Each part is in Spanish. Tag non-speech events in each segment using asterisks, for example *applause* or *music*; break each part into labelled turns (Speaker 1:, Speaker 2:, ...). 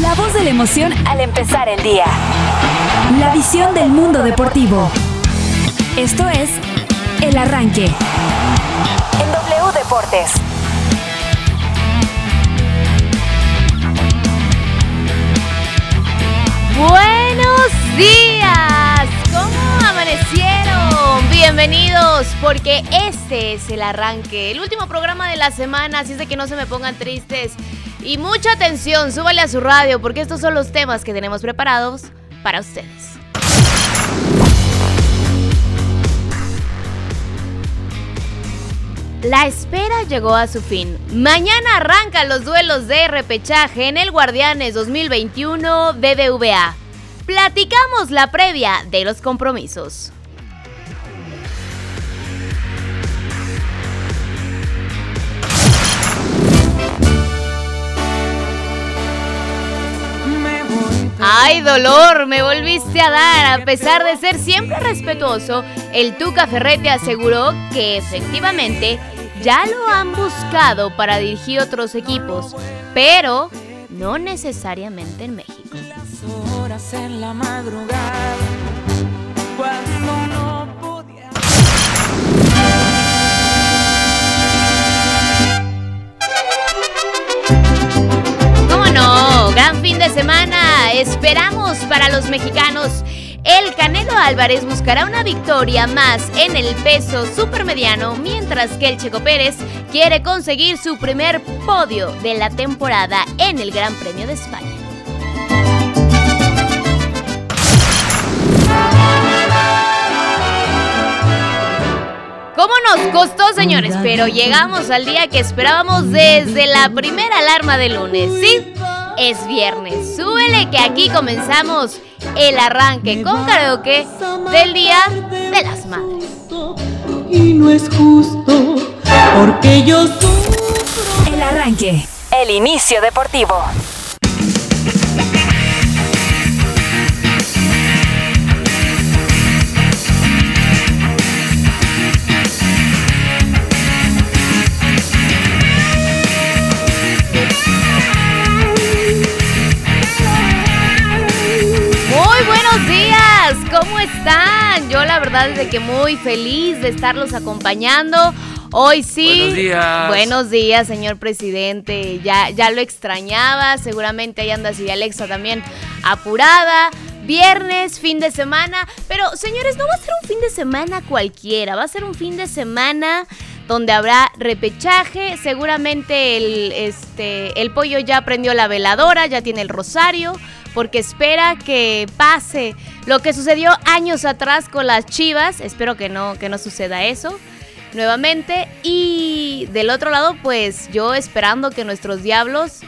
Speaker 1: La voz de la emoción al empezar el día. La visión del mundo deportivo. Esto es El Arranque. En W Deportes.
Speaker 2: Buenos días, ¿cómo amanecieron? Bienvenidos, porque este es el arranque, el último programa de la semana, así es de que no se me pongan tristes. Y mucha atención, súbale a su radio, porque estos son los temas que tenemos preparados para ustedes. La espera llegó a su fin. Mañana arrancan los duelos de repechaje en el Guardianes 2021 BBVA. Platicamos la previa de los compromisos. Ay, dolor, me volviste a dar. A pesar de ser siempre respetuoso, el Tuca Ferretti aseguró que efectivamente ya lo han buscado para dirigir otros equipos, pero no necesariamente en México. ¿Cómo Gran fin de semana. Esperamos para los mexicanos. El Canelo Álvarez buscará una victoria más en el peso supermediano, mientras que el Checo Pérez quiere conseguir su primer podio de la temporada en el Gran Premio de España. ¿Cómo nos costó, señores? Pero llegamos al día que esperábamos desde la primera alarma de lunes. Sí, es viernes. Súbele que aquí comenzamos el arranque con karaoke del Día de las Madres.
Speaker 3: Y no es justo, porque yo.
Speaker 1: El Arranque. El inicio deportivo.
Speaker 2: Verdad es de que muy feliz de estarlos acompañando. Hoy sí.
Speaker 4: Buenos días.
Speaker 2: Buenos días, señor presidente. Ya, ya lo extrañaba. Seguramente ahí anda y Alexa también apurada. Viernes, fin de semana. Pero, señores, no va a ser un fin de semana cualquiera. Va a ser un fin de semana donde habrá repechaje. Seguramente el, este, el pollo ya prendió la veladora, ya tiene el rosario, porque espera que pase lo que sucedió años atrás con las chivas. Espero que no, que no suceda eso nuevamente. Y del otro lado, pues yo esperando que nuestros diablos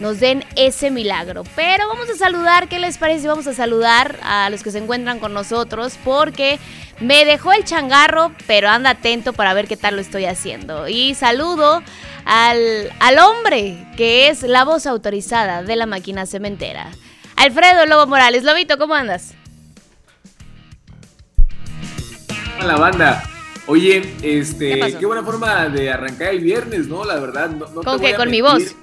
Speaker 2: nos den ese milagro. Pero vamos a saludar, ¿qué les parece? Vamos a saludar a los que se encuentran con nosotros porque me dejó el changarro, pero anda atento para ver qué tal lo estoy haciendo. Y saludo al, al hombre que es la voz autorizada de la máquina cementera. Alfredo Lobo Morales. Lobito, ¿cómo andas?
Speaker 4: La banda. Oye,
Speaker 2: ¿Qué
Speaker 4: este, qué, buena forma de arrancar el viernes, ¿no? La verdad, no, no te
Speaker 2: ¿Con
Speaker 4: voy
Speaker 2: qué?
Speaker 4: a
Speaker 2: ¿Con mi voz?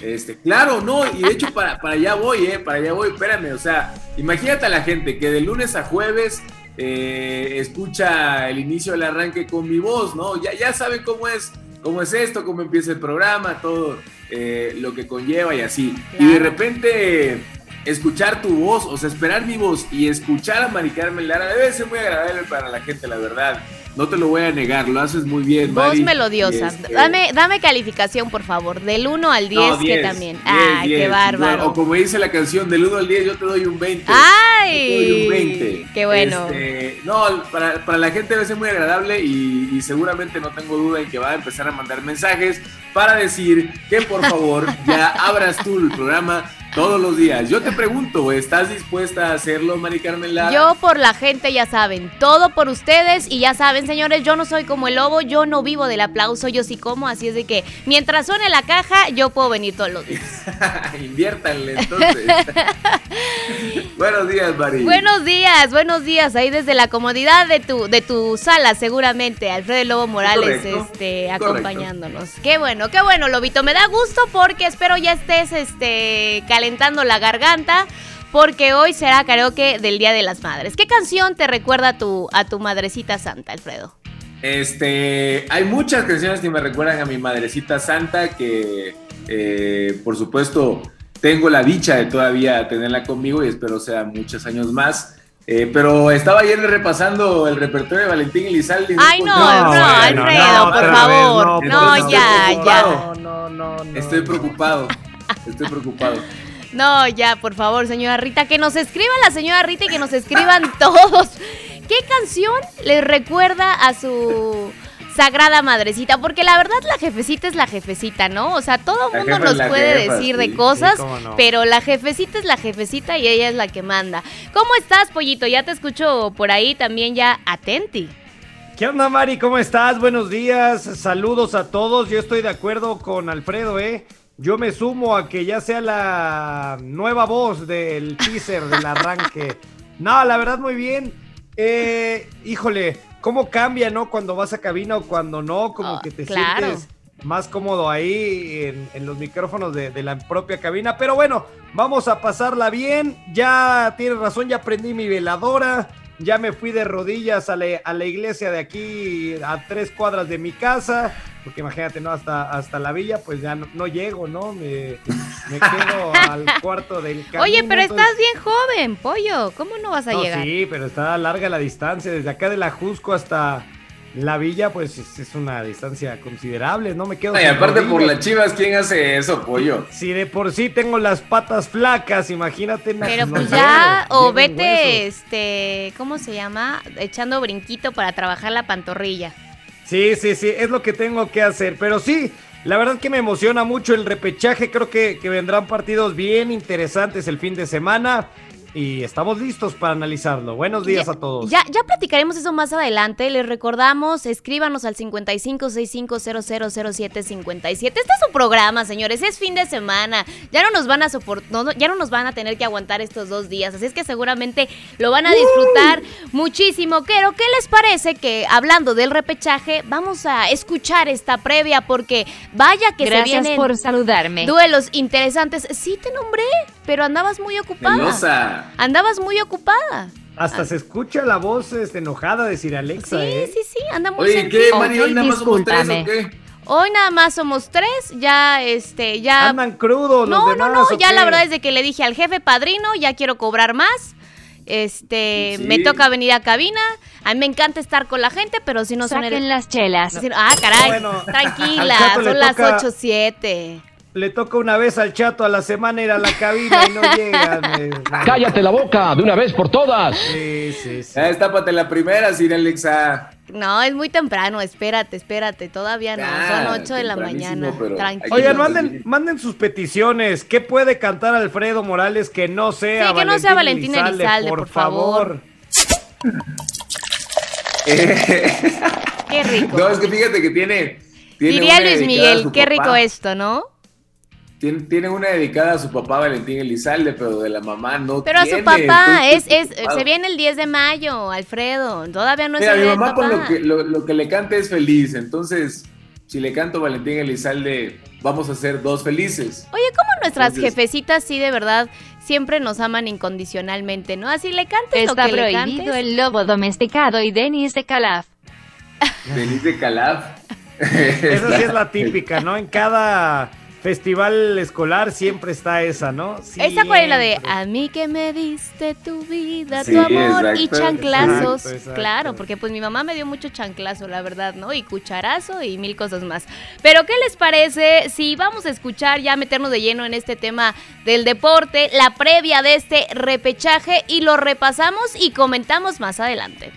Speaker 4: Este, claro, no, y de hecho para, para allá voy, eh, para allá voy, espérame, o sea, imagínate a la gente que de lunes a jueves eh, escucha el inicio del arranque con mi voz, ¿no? Ya, ya saben cómo es, cómo es esto, cómo empieza el programa, todo eh, lo que conlleva y así. Y de repente escuchar tu voz, o sea, esperar mi voz y escuchar a Mari Carmen Lara debe ser muy agradable para la gente, la verdad. No te lo voy a negar, lo haces muy bien,
Speaker 2: Voz
Speaker 4: Mari.
Speaker 2: melodiosa.
Speaker 4: Este,
Speaker 2: Dame, dame calificación, por favor. Del 1 al 10,
Speaker 4: no,
Speaker 2: que
Speaker 4: 10,
Speaker 2: también.
Speaker 4: 10,
Speaker 2: Ay,
Speaker 4: 10.
Speaker 2: qué bárbaro.
Speaker 4: O como dice la canción, del 1 al 10 yo te doy un 20. Yo te doy un 20.
Speaker 2: ¡Ay! ¡Qué bueno!
Speaker 4: Este, no, para, para la gente debe ser muy agradable y, y seguramente no tengo duda en que va a empezar a mandar mensajes para decir que por favor ya *laughs* abras tú el programa todos los días. Yo te pregunto, ¿estás dispuesta a hacerlo, Mari Carmen Lara?
Speaker 2: Yo por la gente, ya saben, todo por ustedes y ya saben, señores, yo no soy como el lobo, yo no vivo del aplauso, yo sí como, así es de que mientras suene la caja, yo puedo venir todos los días. *laughs*
Speaker 4: Inviértanle entonces. *laughs* Buenos días, Mari.
Speaker 2: Buenos días, buenos días, ahí desde la comodidad de tu, de tu sala, seguramente, Alfredo Lobo Morales,
Speaker 4: Correcto,
Speaker 2: este,
Speaker 4: correcto.
Speaker 2: acompañándonos. Qué bueno, qué bueno, Lobito, me da gusto porque espero ya estés, este, calentando calentando la garganta porque hoy será karaoke del Día de las Madres. ¿Qué canción te recuerda a tu, a tu madrecita santa, Alfredo?
Speaker 4: Este, hay muchas canciones que me recuerdan a mi madrecita santa que, eh, por supuesto, tengo la dicha de todavía tenerla conmigo y espero sea muchos años más. Eh, pero estaba ayer repasando el repertorio de Valentín Elizalde.
Speaker 2: Ay, no, no, Alfredo, por favor. no, ya, ya.
Speaker 4: No, no, no. Estoy preocupado. Estoy preocupado. *laughs*
Speaker 2: No, ya, por favor, señora Rita, que nos escriba la señora Rita y que nos escriban *laughs* todos. ¿Qué canción les recuerda a su sagrada madrecita? Porque la verdad la jefecita es la jefecita, ¿no? O sea, todo el mundo nos puede decir de cosas, pero la jefecita es la jefecita y ella es la que manda. ¿Cómo estás, pollito? Ya te escucho por ahí también ya atenti.
Speaker 5: ¿Qué onda, Mari? ¿Cómo estás? Buenos días. Saludos a todos. Yo estoy de acuerdo con Alfredo, ¿eh? Yo me sumo a que ya sea la nueva voz del teaser del arranque. No, la verdad, muy bien. Eh, híjole, ¿cómo cambia, no? Cuando vas a cabina o cuando no, como oh, que te sientes más cómodo ahí en, los micrófonos de, la propia cabina. Pero bueno, vamos a pasarla bien. Ya tienes razón, ya prendí mi veladora. Ya me fui de rodillas a la iglesia de aquí a tres cuadras de mi casa porque imagínate, ¿no? Hasta, hasta la villa, pues ya no, llego, ¿no? Me, quedo *laughs* al cuarto del camino.
Speaker 2: Oye, pero estás bien joven, pollo, ¿cómo no vas a llegar?
Speaker 5: Sí, pero está larga la distancia, desde acá de la Jusco hasta la villa, pues es, una distancia considerable, no me quedo.
Speaker 4: Y aparte por las chivas, ¿quién hace eso, pollo?
Speaker 5: Si de por sí tengo las patas flacas, imagínate.
Speaker 2: Pero pues ya, o vete, este, ¿cómo se llama? Echando brinquito para trabajar la pantorrilla.
Speaker 5: Sí, sí, sí, es lo que tengo que hacer. Pero sí, la verdad que me emociona mucho el repechaje. Creo que, que vendrán partidos bien interesantes el fin de semana y estamos listos para analizarlo. Buenos días a todos.
Speaker 2: Ya, ya platicaremos eso más adelante. Les recordamos, escríbanos al 5565000757. Este es su programa, señores. Es fin de semana. Ya no nos van a soportar, ya no nos van a tener que aguantar estos dos días. Así es que seguramente lo van a disfrutar muchísimo. Pero, ¿qué les parece que hablando del repechaje, vamos a escuchar esta previa? Porque vaya que
Speaker 1: se
Speaker 2: vienen
Speaker 1: por saludarme.
Speaker 2: duelos interesantes. Sí te nombré, pero andabas muy ocupada. Andabas muy ocupada.
Speaker 5: Hasta se escucha la voz este, enojada de Sir Alexa.
Speaker 2: Sí,
Speaker 5: ¿eh?
Speaker 2: sí, sí, anda muy
Speaker 4: Oye, ¿qué, Mari? Hoy nada más somos tres, ¿o qué?
Speaker 2: Hoy nada más somos tres, ya, este, ya...
Speaker 5: Andan crudos
Speaker 2: No,
Speaker 5: los
Speaker 2: no, no, ya la verdad es de que le dije al jefe padrino, ya quiero cobrar más. Este, me toca venir a cabina. A mí me encanta estar con la gente, pero si no son...
Speaker 1: Saquen las chelas.
Speaker 2: Ah, caray, tranquila, son las ocho, siete
Speaker 5: le toca una vez al chato a la semana ir a la cabina y no *laughs* llega.
Speaker 6: Cállate la boca de una vez por todas.
Speaker 4: Sí, sí, sí. Estápate la primera, Sir Alexa.
Speaker 2: No, es muy temprano, espérate, espérate, todavía no, son 8 de la mañana. Tranquilo.
Speaker 5: Oigan, manden, manden sus peticiones. ¿Qué puede cantar Alfredo Morales que no sea
Speaker 2: sí, que no sea Valentín Elizalde, por, favor? *laughs* qué rico.
Speaker 4: No, es que fíjate que tiene... tiene
Speaker 2: Diría Luis Miguel, qué rico esto, ¿no?
Speaker 4: Tiene, una dedicada a su papá Valentín Elizalde, pero de la mamá no
Speaker 2: Pero
Speaker 4: a
Speaker 2: su papá, es, es, se viene el 10 de mayo, Alfredo. Todavía no es
Speaker 4: Mira, mi mamá con lo que, lo, que le cante es feliz. Entonces, si le canto Valentín Elizalde, vamos a ser dos felices.
Speaker 2: Oye, ¿cómo nuestras jefecitas sí de verdad siempre nos aman incondicionalmente, ¿no? Así le cantes lo que le cantes.
Speaker 1: prohibido el lobo domesticado y Denis de Calaf.
Speaker 4: Denis de Calaf.
Speaker 5: Esa sí es la *laughs* típica, ¿no? En cada festival escolar siempre está esa, ¿no?
Speaker 2: ¿Esa cuál es la de A mí que me diste tu vida, tu amor y chanclazos? Claro, porque pues mi mamá me dio mucho chanclazo, la verdad, ¿no? Y cucharazo y mil cosas más. Pero ¿qué les parece si vamos a escuchar ya meternos de lleno en este tema del deporte, la previa de este repechaje y lo repasamos y comentamos más adelante?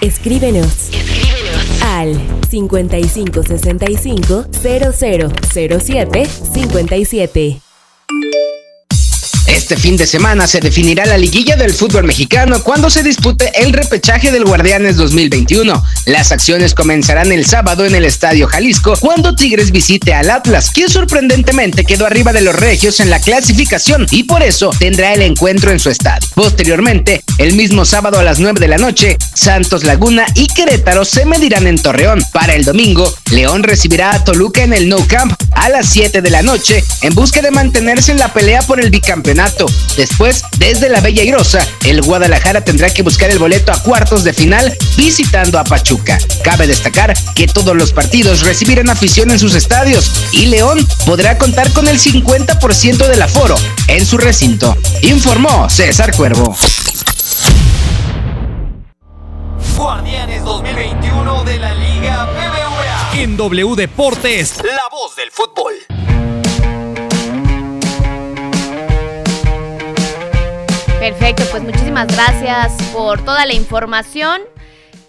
Speaker 7: Escríbenos. Escríbenos. Al 5565 0007 57.
Speaker 8: Este fin de semana se definirá la liguilla del fútbol mexicano cuando se dispute el repechaje del Guardianes 2021. Las acciones comenzarán el sábado en el Estadio Jalisco cuando Tigres visite al Atlas, quien sorprendentemente quedó arriba de los Regios en la clasificación y por eso tendrá el encuentro en su estadio. Posteriormente, el mismo sábado a las 9 de la noche, Santos Laguna y Querétaro se medirán en Torreón. Para el domingo, León recibirá a Toluca en el No Camp a las 7 de la noche en busca de mantenerse en la pelea por el bicampeonato. Después, desde la Bella Irosa, el Guadalajara tendrá que buscar el boleto a cuartos de final visitando a Pachuca. Cabe destacar que todos los partidos recibirán afición en sus estadios y León podrá contar con el 50% del aforo en su recinto, informó César Cuervo.
Speaker 9: Guardianes 2021 de la Liga BBVA.
Speaker 10: En W Deportes,
Speaker 9: La voz del fútbol.
Speaker 2: Perfecto, pues muchísimas gracias por toda la información.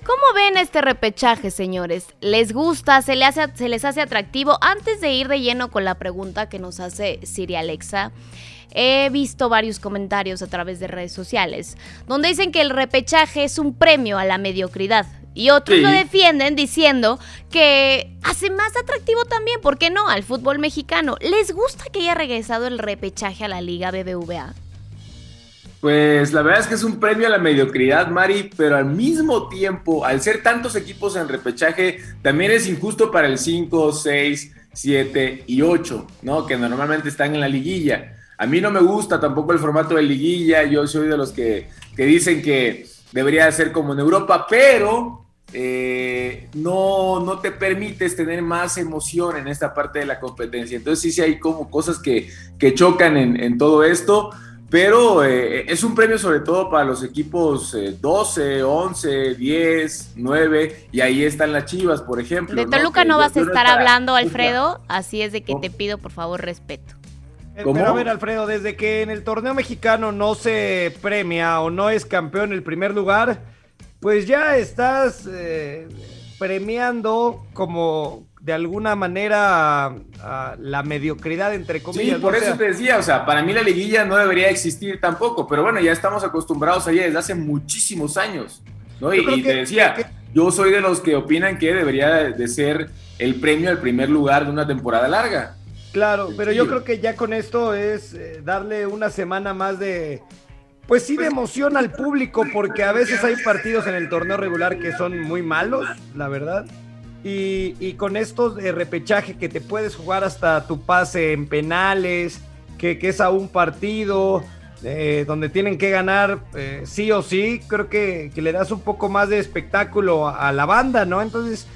Speaker 2: ¿Cómo ven este repechaje, señores? ¿Les gusta? ¿Se, le hace, ¿Se les hace atractivo? Antes de ir de lleno con la pregunta que nos hace Siri Alexa, he visto varios comentarios a través de redes sociales donde dicen que el repechaje es un premio a la mediocridad. Y otros
Speaker 4: Sí.
Speaker 2: lo defienden diciendo que hace más atractivo también, ¿por qué no?, al fútbol mexicano. ¿Les gusta que haya regresado el repechaje a la Liga BBVA?
Speaker 4: Pues la verdad es que es un premio a la mediocridad, Mari, pero al mismo tiempo, al ser tantos equipos en repechaje, también es injusto para el 5, 6, 7 y 8, ¿no? Que normalmente están en la liguilla. A mí no me gusta tampoco el formato de liguilla, yo soy de los que, que dicen que debería ser como en Europa, pero eh, no, no te permites tener más emoción en esta parte de la competencia. Entonces sí, sí hay como cosas que, que chocan en, en todo esto. Pero eh, es un premio sobre todo para los equipos eh, 12, 11, 10, 9, y ahí están las Chivas, por ejemplo.
Speaker 2: De. Toluca no vas a estar
Speaker 4: para-
Speaker 2: hablando, Alfredo, así es de que
Speaker 4: ¿Cómo?
Speaker 2: te pido por favor respeto.
Speaker 5: Eh,
Speaker 4: ¿Cómo?
Speaker 5: Pero a ver, Alfredo, desde que en el torneo mexicano no se premia o no es campeón el primer lugar, pues ya estás eh, premiando como de alguna manera a la mediocridad, entre
Speaker 4: Sí,
Speaker 5: comillas.
Speaker 4: por
Speaker 5: ¿no? O
Speaker 4: eso te decía, o sea, para mí la liguilla no debería existir tampoco, pero bueno, ya estamos acostumbrados a ella desde hace muchísimos años, ¿no? Y,
Speaker 5: creo
Speaker 4: y
Speaker 5: que-
Speaker 4: te decía,
Speaker 5: que-
Speaker 4: yo soy de los que opinan que debería de ser el premio al primer lugar de una temporada larga.
Speaker 5: Claro, pero yo creo que ya con esto es eh, darle una semana más de, pues sí, de emoción al público, porque a veces hay partidos en el torneo regular que son muy malos, la verdad. Y, y con estos de repechaje que te puedes jugar hasta tu pase en penales, que, es a un partido, eh, donde tienen que ganar eh, sí o sí, creo que, le das un poco más de espectáculo a, la banda, ¿no? Entonces,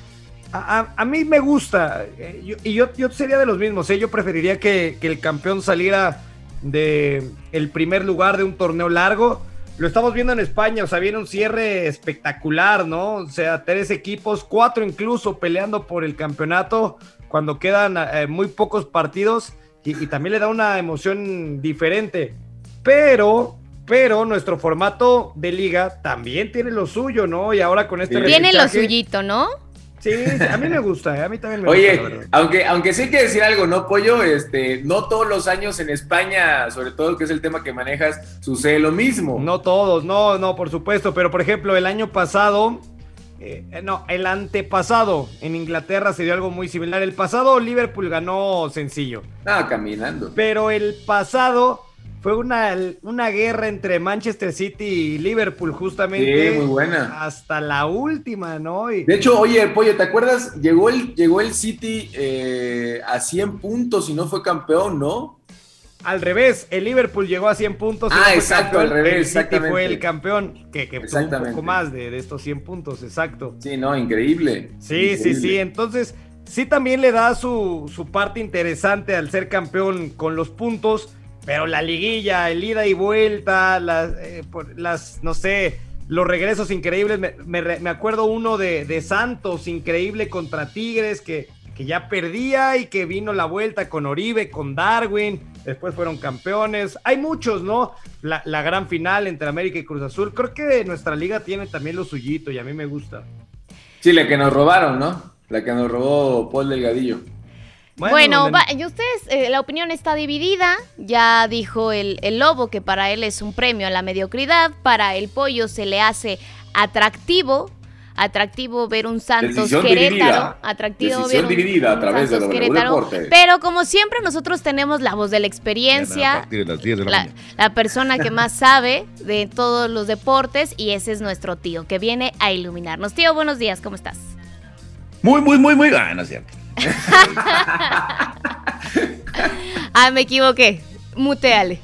Speaker 5: a, mí me gusta, eh, y yo, yo sería de los mismos, ¿eh? yo preferiría que, que el campeón saliera de el primer lugar de un torneo largo. Lo estamos viendo en España, o sea, viene un cierre espectacular, ¿no? O sea, tres equipos, cuatro incluso peleando por el campeonato cuando quedan eh, muy pocos partidos y, y también le da una emoción diferente. Pero, pero nuestro formato de liga también tiene lo suyo, ¿no? Y ahora con este.
Speaker 2: Tiene lo suyito, ¿no?
Speaker 5: Sí, a mí me gusta, eh, a mí también me gusta.
Speaker 4: Oye, aunque, aunque sí hay que decir algo, ¿no, Pollo? Este, no todos los años en España, sobre todo que es el tema que manejas, sucede lo mismo.
Speaker 5: No todos, no, no, por supuesto, pero por ejemplo, el año pasado, eh, no, el antepasado en Inglaterra se dio algo muy similar. El pasado Liverpool ganó sencillo,
Speaker 4: Ah, caminando.
Speaker 5: pero el pasado fue una, una guerra entre Manchester City y Liverpool justamente
Speaker 4: Sí, muy buena.
Speaker 5: hasta la última, ¿no? Y,
Speaker 4: De hecho, oye, Pollo, ¿te acuerdas? Llegó el, llegó el City eh, a 100 puntos y no fue campeón, ¿no?
Speaker 5: al revés, el Liverpool llegó a 100 puntos. y
Speaker 4: Ah, exacto, al revés,
Speaker 5: El City
Speaker 4: exactamente.
Speaker 5: fue el campeón, que, que tuvo un poco más de, de estos 100 puntos, exacto.
Speaker 4: Sí, no, increíble.
Speaker 5: Sí, sí, sí. Entonces, sí también le da su, su parte interesante al ser campeón con los puntos, pero la liguilla, el ida y vuelta, las, eh, por- las no sé, los regresos increíbles. Me, me me acuerdo uno de, de Santos, increíble contra Tigres, que, que ya perdía y que vino la vuelta con Oribe, con Darwin. Después fueron campeones. Hay muchos, ¿no? La, la gran final entre América y Cruz Azul. Creo que nuestra liga tiene también lo suyito y a mí me gusta.
Speaker 4: Sí, la que nos robaron, ¿no? La que nos robó Paul Delgadillo.
Speaker 2: Bueno, va, y ustedes, eh, la opinión está dividida. Ya dijo el, el lobo que para él es un premio a la mediocridad. Para el pollo se le hace atractivo. Atractivo ver un Santos
Speaker 4: Decisión
Speaker 2: Querétaro.
Speaker 4: dividida.
Speaker 2: Atractivo
Speaker 4: Decisión
Speaker 2: ver un,
Speaker 4: dividida a través de
Speaker 2: Santos Querétaro. Pero como siempre, nosotros tenemos la voz de la experiencia.
Speaker 10: A partir de las 10 de la
Speaker 2: la,
Speaker 10: mañana.
Speaker 2: la persona que más *laughs* sabe de todos los deportes y ese es nuestro tío que viene a iluminarnos. Tío, buenos días, ¿cómo estás?
Speaker 10: Muy, muy, muy, muy. Ah, no es cierto. *laughs*
Speaker 2: Ah, me equivoqué. Muteale.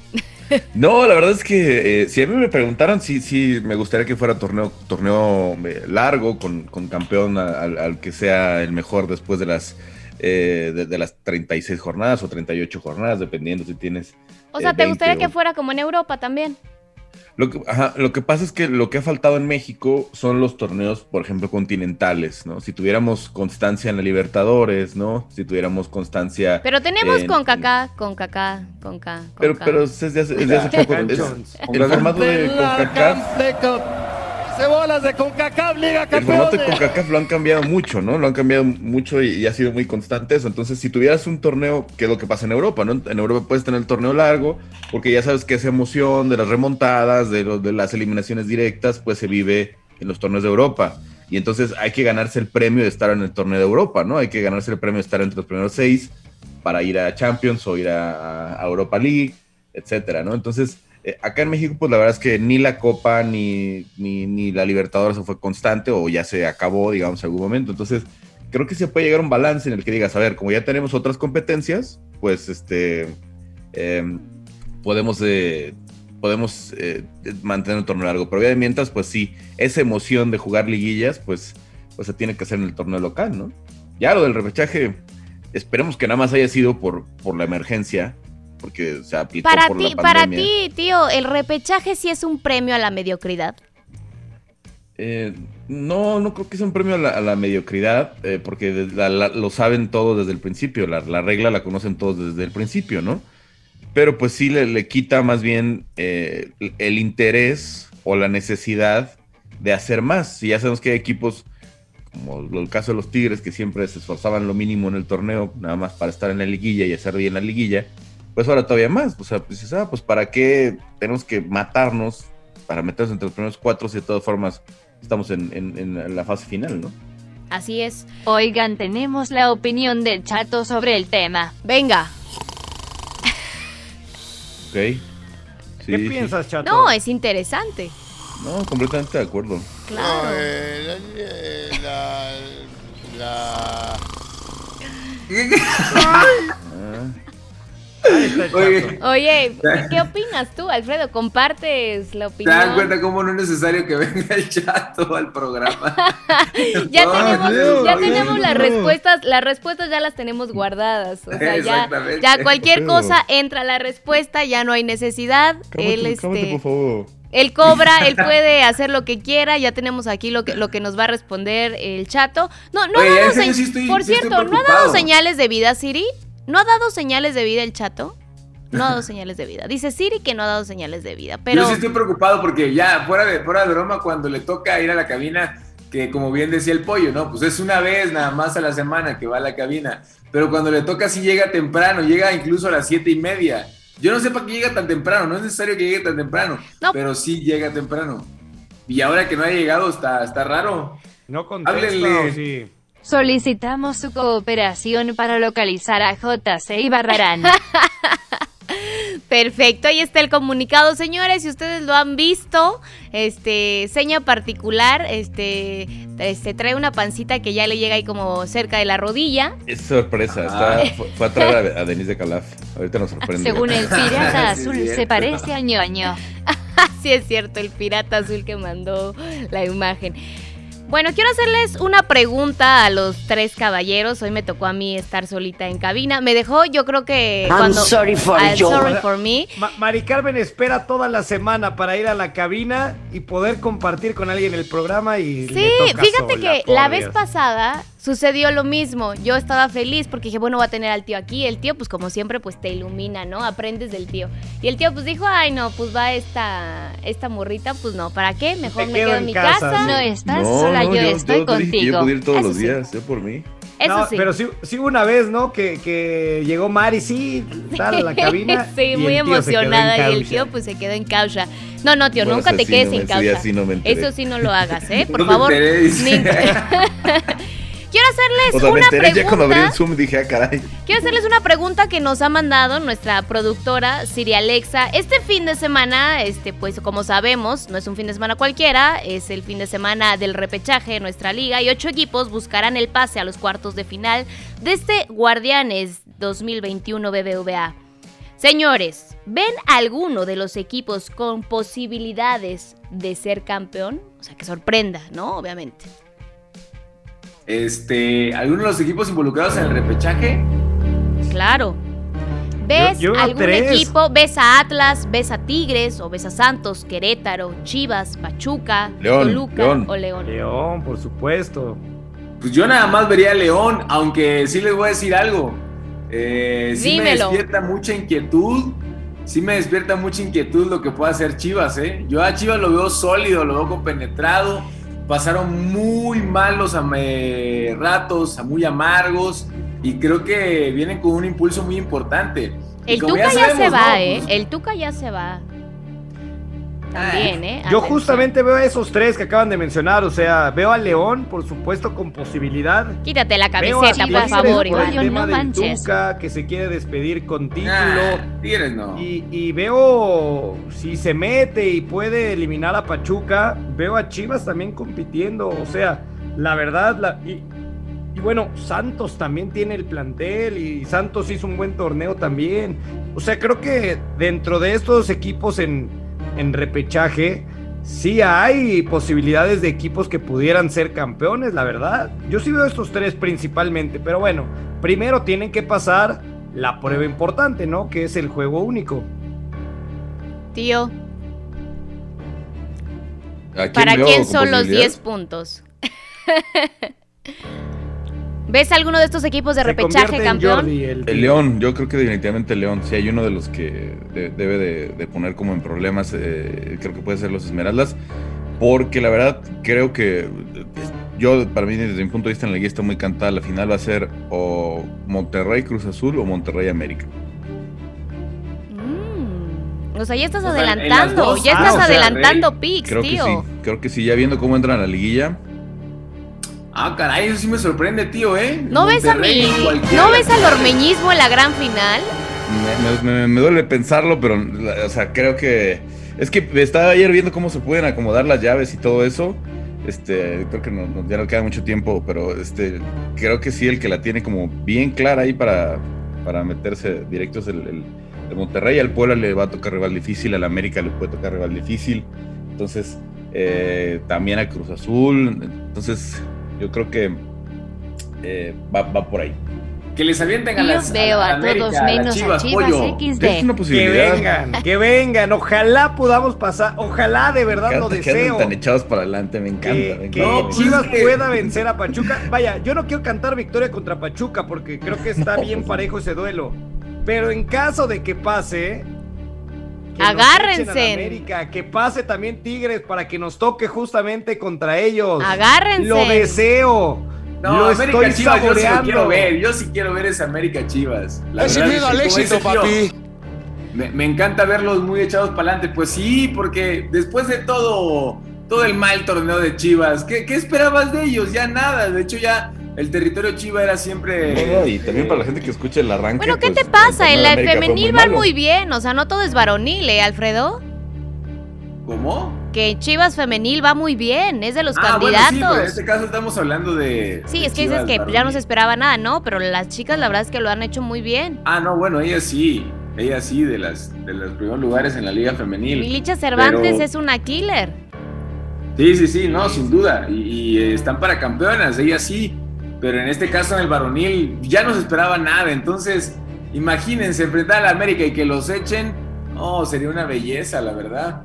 Speaker 2: *laughs*
Speaker 10: No, la verdad es que eh, si a mí me preguntaran, sí, sí, me gustaría que fuera torneo, torneo eh, largo, con, con campeón al, al que sea el mejor después de las, eh, de, de las 36 jornadas o 38 jornadas, dependiendo si tienes.
Speaker 2: O sea,
Speaker 10: eh,
Speaker 2: ¿te
Speaker 10: 20
Speaker 2: gustaría que fuera como en Europa también?
Speaker 10: Lo que, ajá, lo que pasa es que lo que ha faltado en México son los torneos, por ejemplo, continentales, ¿no? Si tuviéramos constancia en la Libertadores, ¿no? Si tuviéramos constancia.
Speaker 2: Pero tenemos
Speaker 10: en-
Speaker 2: con Kaká, con Kaká, con K.
Speaker 10: Pero, pero es desde hace, *laughs* es de hace poco. es- el formato de CONCACAF.
Speaker 11: Cebolas de CONCACAF, Liga
Speaker 10: El formato de. CONCACAF lo han cambiado mucho, ¿no? Lo han cambiado mucho y, y ha sido muy constante eso. Entonces, si tuvieras un torneo, que es lo que pasa en Europa, ¿no? En Europa puedes tener el torneo largo, porque ya sabes que esa emoción de las remontadas, de, lo- de las eliminaciones directas, pues se vive en los torneos de Europa. Y entonces hay que ganarse el premio de estar en el torneo de Europa, ¿no? Hay que ganarse el premio de estar entre los primeros seis para ir a Champions o ir a, a Europa League, etcétera, ¿no? Entonces, eh, acá en México, pues la verdad es que ni la Copa ni, ni, la Libertadores fue constante o ya se acabó, digamos, en algún momento. Entonces, creo que se puede llegar a un balance en el que digas, a ver, como ya tenemos otras competencias, pues este eh, podemos eh, podemos eh, mantener un torneo largo. Pero ya mientras, pues sí, esa emoción de jugar liguillas, pues, pues se tiene que hacer en el torneo local, ¿no? Ya lo del repechaje, esperemos que nada más haya sido por, por la emergencia, porque se aplicó
Speaker 2: Para
Speaker 10: por
Speaker 2: ti,
Speaker 10: la
Speaker 2: para ti, tío, ¿el repechaje sí es un premio a la mediocridad?
Speaker 10: Eh, no, no creo que sea un premio a la, a la mediocridad, eh, porque de- la- la- lo saben todos desde el principio, la, la regla la conocen todos desde el principio, ¿no? Pero pues sí le, le quita más bien eh, el interés o la necesidad de hacer más. Si ya sabemos que hay equipos, como el caso de los Tigres, que siempre se esforzaban lo mínimo en el torneo, nada más para estar en la liguilla y hacer bien la liguilla, pues ahora todavía más. O sea, pues, dices, ah, pues para qué tenemos que matarnos para meternos entre los primeros cuatro si de todas formas estamos en, en- en la fase final, ¿no?
Speaker 2: Así es.
Speaker 12: Oigan, tenemos la opinión del chato sobre el tema.
Speaker 2: Venga.
Speaker 10: Ok. Sí,
Speaker 5: ¿Qué
Speaker 10: sí.
Speaker 5: piensas, Chato?
Speaker 2: No, es interesante.
Speaker 10: No, completamente de acuerdo.
Speaker 2: Claro.
Speaker 11: No, eh, la, la, *laughs*
Speaker 10: Ah.
Speaker 4: Oye,
Speaker 2: Oye, *laughs* ¿qué opinas tú, Alfredo? ¿Compartes la
Speaker 4: ¿te das
Speaker 2: opinión?
Speaker 4: cuenta cómo no es necesario que venga el chato al programa? *laughs*
Speaker 2: ya *laughs*
Speaker 4: No,
Speaker 2: tenemos,
Speaker 4: Dios,
Speaker 2: ya tenemos las respuestas, las respuestas ya las tenemos guardadas. O sea, ya, cualquier cosa entra la respuesta, ya no hay necesidad. él,
Speaker 10: cámate,
Speaker 2: este,
Speaker 10: por favor.
Speaker 2: él cobra, él puede hacer lo que quiera. Ya tenemos aquí lo que, lo que nos va a responder el chato. No, no
Speaker 4: Oye,
Speaker 2: ha dado
Speaker 4: ese yo
Speaker 2: señ-
Speaker 4: sí estoy-
Speaker 2: Por
Speaker 4: sí estoy
Speaker 2: cierto, ¿no ha dado
Speaker 4: preocupado.
Speaker 2: señales de vida, Siri? ¿No ha dado señales de vida el chato? No ha dado *laughs* señales de vida. Dice Siri que no ha dado señales de vida, pero
Speaker 4: Yo sí estoy preocupado porque ya, fuera de, fuera de broma, cuando le toca ir a la cabina, que como bien decía el pollo, ¿no? Pues es una vez nada más a la semana que va a la cabina. Pero cuando le toca sí llega temprano, llega incluso a las siete y media. Yo no sé para qué llega tan temprano, no es necesario que llegue tan temprano,
Speaker 2: No.
Speaker 4: pero sí llega temprano. Y ahora que no ha llegado, está, está raro.
Speaker 5: ¿No contesta
Speaker 4: Háblenle.
Speaker 5: o sí?
Speaker 12: Solicitamos su cooperación para localizar a JC y Barrarán. *laughs*
Speaker 2: Perfecto, ahí está el comunicado, señores. Si ustedes lo han visto, este seña particular, este, este trae una pancita que ya le llega ahí como cerca de la rodilla.
Speaker 10: Es sorpresa,
Speaker 4: Ah.
Speaker 10: está, fue, fue a traer a, a Denise de Calaf. Ahorita nos sorprende.
Speaker 12: Según el *laughs* pirata
Speaker 4: Sí,
Speaker 12: azul, se parece a ñoño. *laughs*
Speaker 2: Así es cierto, el pirata azul que mandó la imagen. Bueno, quiero hacerles una pregunta a los tres caballeros. Hoy me tocó a mí estar solita en cabina. Me dejó, yo creo que cuando.
Speaker 13: sorry for
Speaker 2: I'm
Speaker 13: you.
Speaker 2: sorry for me.
Speaker 5: Ma- Mari Carmen espera toda la semana para ir a la cabina y poder compartir con alguien el programa y
Speaker 2: Sí,
Speaker 5: le toca
Speaker 2: fíjate
Speaker 5: sola,
Speaker 2: que la vez pasada sucedió lo mismo. Yo estaba feliz porque dije, bueno, voy a tener al tío aquí. El tío, pues como siempre, pues te ilumina, ¿no? Aprendes del tío. Y el tío, pues dijo, ay, no, pues va esta, esta morrita, pues no, ¿para qué? Mejor
Speaker 5: Te
Speaker 2: me
Speaker 5: quedo
Speaker 2: en mi
Speaker 5: casa,
Speaker 2: casa.
Speaker 5: sí.
Speaker 12: No estás
Speaker 10: No,
Speaker 12: sola,
Speaker 10: no,
Speaker 12: yo, estoy
Speaker 10: te dije que
Speaker 12: contigo.
Speaker 10: Yo puedo ir todos
Speaker 2: Eso
Speaker 10: los
Speaker 2: sí.
Speaker 10: días, yo por mí.
Speaker 2: Eso
Speaker 5: No,
Speaker 2: sí.
Speaker 5: Pero sí, sí una vez, ¿no? Que, que llegó Mari, sí, tal, a la *laughs* cabina.
Speaker 2: sí,
Speaker 5: y
Speaker 2: muy emocionada y el tío pues se quedó en caucha. No, no, tío,
Speaker 10: Bueno,
Speaker 2: nunca te
Speaker 10: sí
Speaker 2: quedes
Speaker 10: no
Speaker 2: en caucha.
Speaker 10: sí no.
Speaker 2: Eso sí no lo hagas, ¿eh? *laughs* Por
Speaker 4: No me *laughs*
Speaker 2: Quiero hacerles
Speaker 10: O sea, me
Speaker 2: una
Speaker 10: enteré ya cuando abrí
Speaker 2: pregunta.
Speaker 10: el Zoom dije, ah, caray.
Speaker 2: Quiero hacerles una pregunta que nos ha mandado nuestra productora Siri Alexa. Este fin de semana, este, pues como sabemos, no es un fin de semana cualquiera, es el fin de semana del repechaje de nuestra liga y ocho equipos buscarán el pase a los cuartos de final de este Guardianes 2021 BBVA. Señores, ¿ven alguno de los equipos con posibilidades de ser campeón? O sea, que sorprenda, ¿no? Obviamente.
Speaker 4: Este, ¿alguno de los equipos involucrados en el repechaje?
Speaker 2: Claro. ¿Ves
Speaker 5: Yo- yo veo
Speaker 2: algún
Speaker 5: tres.
Speaker 2: equipo? ¿Ves a Atlas? ¿Ves a Tigres? ¿O ves a Santos, Querétaro, Chivas, Pachuca,
Speaker 10: León,
Speaker 2: Toluca
Speaker 10: León.
Speaker 2: o León?
Speaker 5: León, por supuesto.
Speaker 4: Pues yo nada más vería a León, aunque sí les voy a decir algo. Eh, sí
Speaker 2: Dímelo.
Speaker 4: me despierta mucha inquietud. Sí me despierta mucha inquietud lo que pueda hacer Chivas, ¿eh? Yo a Chivas lo veo sólido, lo veo compenetrado. Pasaron muy malos eh, ratos, muy amargos. Y creo que vienen con un impulso muy importante. Y
Speaker 2: El
Speaker 4: como
Speaker 2: Tuca ya, se va,
Speaker 4: ¿no?
Speaker 2: ¿eh?
Speaker 4: Pues,
Speaker 2: El Tuca ya se va. También, ¿eh?
Speaker 5: Yo justamente veo a esos tres que acaban de mencionar, o sea, veo a León, por supuesto, con posibilidad.
Speaker 2: Quítate la camiseta, por favor,
Speaker 5: por el
Speaker 2: Iván.
Speaker 5: tema
Speaker 12: no
Speaker 5: del
Speaker 12: manches.
Speaker 5: Tuca, que se quiere despedir con título.
Speaker 4: nah, no.
Speaker 5: Y, y veo, si se mete y puede eliminar a Pachuca, veo a Chivas también compitiendo. O sea, la verdad, la, y, y bueno, Santos también tiene el plantel y Santos hizo un buen torneo también. O sea, creo que dentro de estos equipos en, en repechaje, sí hay posibilidades de equipos que pudieran ser campeones, la verdad. Yo sí veo estos tres principalmente, pero bueno, primero tienen que pasar la prueba importante, ¿no? Que es el juego único.
Speaker 2: Tío,
Speaker 10: ¿A quién
Speaker 2: ¿para quién son los
Speaker 10: posibilidades?
Speaker 2: 10 puntos? *laughs* ¿Ves alguno de estos equipos de
Speaker 5: Se
Speaker 2: repechaje
Speaker 5: en
Speaker 2: campeón?
Speaker 5: Jordi, el-
Speaker 10: El León, yo creo que definitivamente el León. Si hay uno de los que de- debe de, de poner como en problemas, eh, creo que puede ser los Esmeraldas. Porque la verdad creo que yo, para mí, desde mi punto de vista en la guía está muy cantada. La final va a ser o Monterrey Cruz Azul o Monterrey América.
Speaker 2: Mm, O sea, ya estás
Speaker 4: O sea, en
Speaker 2: adelantando,
Speaker 4: dos.
Speaker 2: ya
Speaker 4: Ah,
Speaker 2: estás
Speaker 4: o sea,
Speaker 2: adelantando
Speaker 4: Rey,
Speaker 2: picks,
Speaker 10: Creo
Speaker 2: tío.
Speaker 10: que sí, creo que sí. Ya viendo cómo entran a la liguilla,
Speaker 4: Ah, caray, eso sí me sorprende, tío, ¿eh?
Speaker 2: ¿No ves a
Speaker 4: cualquiera.
Speaker 2: ¿No ves al ormeñismo en la gran final?
Speaker 10: Me, me- me- me duele pensarlo, pero, o sea, creo que. Es que estaba ayer viendo cómo se pueden acomodar las llaves y todo eso. Este, creo que no- no- ya no queda mucho tiempo, pero este, creo que sí, el que la tiene como bien clara ahí para, para meterse directo es el, el- el Monterrey. Al Puebla le va a tocar rival difícil, al América le puede tocar rival difícil. Entonces, eh, también a Cruz Azul. Entonces, yo creo que eh, va, va por ahí.
Speaker 4: Que les avienten a
Speaker 12: Yo
Speaker 4: las
Speaker 12: veo a
Speaker 4: América,
Speaker 12: todos menos a
Speaker 4: Chivas,
Speaker 12: Chivas
Speaker 4: pollo.
Speaker 12: XD.
Speaker 10: Es una
Speaker 5: Que vengan, que vengan. Ojalá podamos pasar. Ojalá de verdad lo
Speaker 10: Encanta que
Speaker 5: deseo.
Speaker 10: tan echados para adelante, me encanta.
Speaker 5: Que,
Speaker 10: me
Speaker 5: que
Speaker 10: encanta, me
Speaker 4: pues
Speaker 5: Chivas
Speaker 4: es que-
Speaker 5: pueda vencer a Pachuca. Vaya, yo no quiero cantar victoria contra Pachuca porque creo que está
Speaker 10: No,
Speaker 5: bien
Speaker 10: pues,
Speaker 5: parejo ese duelo. Pero en caso de que pase. Que nos
Speaker 2: Agárrense.
Speaker 5: echen a la América, que pase también Tigres para que nos toque justamente contra ellos.
Speaker 2: Agárrense.
Speaker 5: Lo deseo.
Speaker 4: No,
Speaker 5: lo
Speaker 4: América
Speaker 5: estoy
Speaker 4: Chivas, yo sí quiero ver. Yo sí quiero ver esa América Chivas. La
Speaker 11: Es
Speaker 4: verdad,
Speaker 11: miedo al éxito, papi.
Speaker 4: Me, me encanta verlos muy echados para adelante. Pues sí, porque después de todo, todo el mal torneo de Chivas, ¿qué, qué esperabas de ellos? Ya nada. De hecho, ya el territorio Chiva era siempre.
Speaker 10: Y también para la gente que escuche el arranque.
Speaker 2: Bueno, ¿qué
Speaker 10: pues,
Speaker 2: te pasa?
Speaker 10: el fue
Speaker 2: femenil
Speaker 10: malo.
Speaker 2: muy bien, o sea, no todo es varonil, ¿eh, Alfredo?
Speaker 4: ¿Cómo?
Speaker 2: Que Chivas femenil va muy bien, es de los
Speaker 4: Ah, bueno, sí,
Speaker 2: candidatos.
Speaker 4: pero en este caso estamos hablando de.
Speaker 2: Sí,
Speaker 4: de
Speaker 2: es que dices que ya no se esperaba nada, ¿no? Pero las chicas la verdad es que lo han hecho muy bien.
Speaker 4: Ah, no, bueno, ella sí. Ella sí, de las de los primeros lugares en la liga femenil.
Speaker 2: Milicha Cervantes
Speaker 4: Pero-
Speaker 2: es una killer.
Speaker 4: Sí, sí, sí, no, sin duda. Y, y, eh, están para campeonas, ella sí. Pero en este caso, en el varonil, ya no se esperaba nada. Entonces, imagínense enfrentar a la América y que los echen. Oh, sería una belleza, la verdad.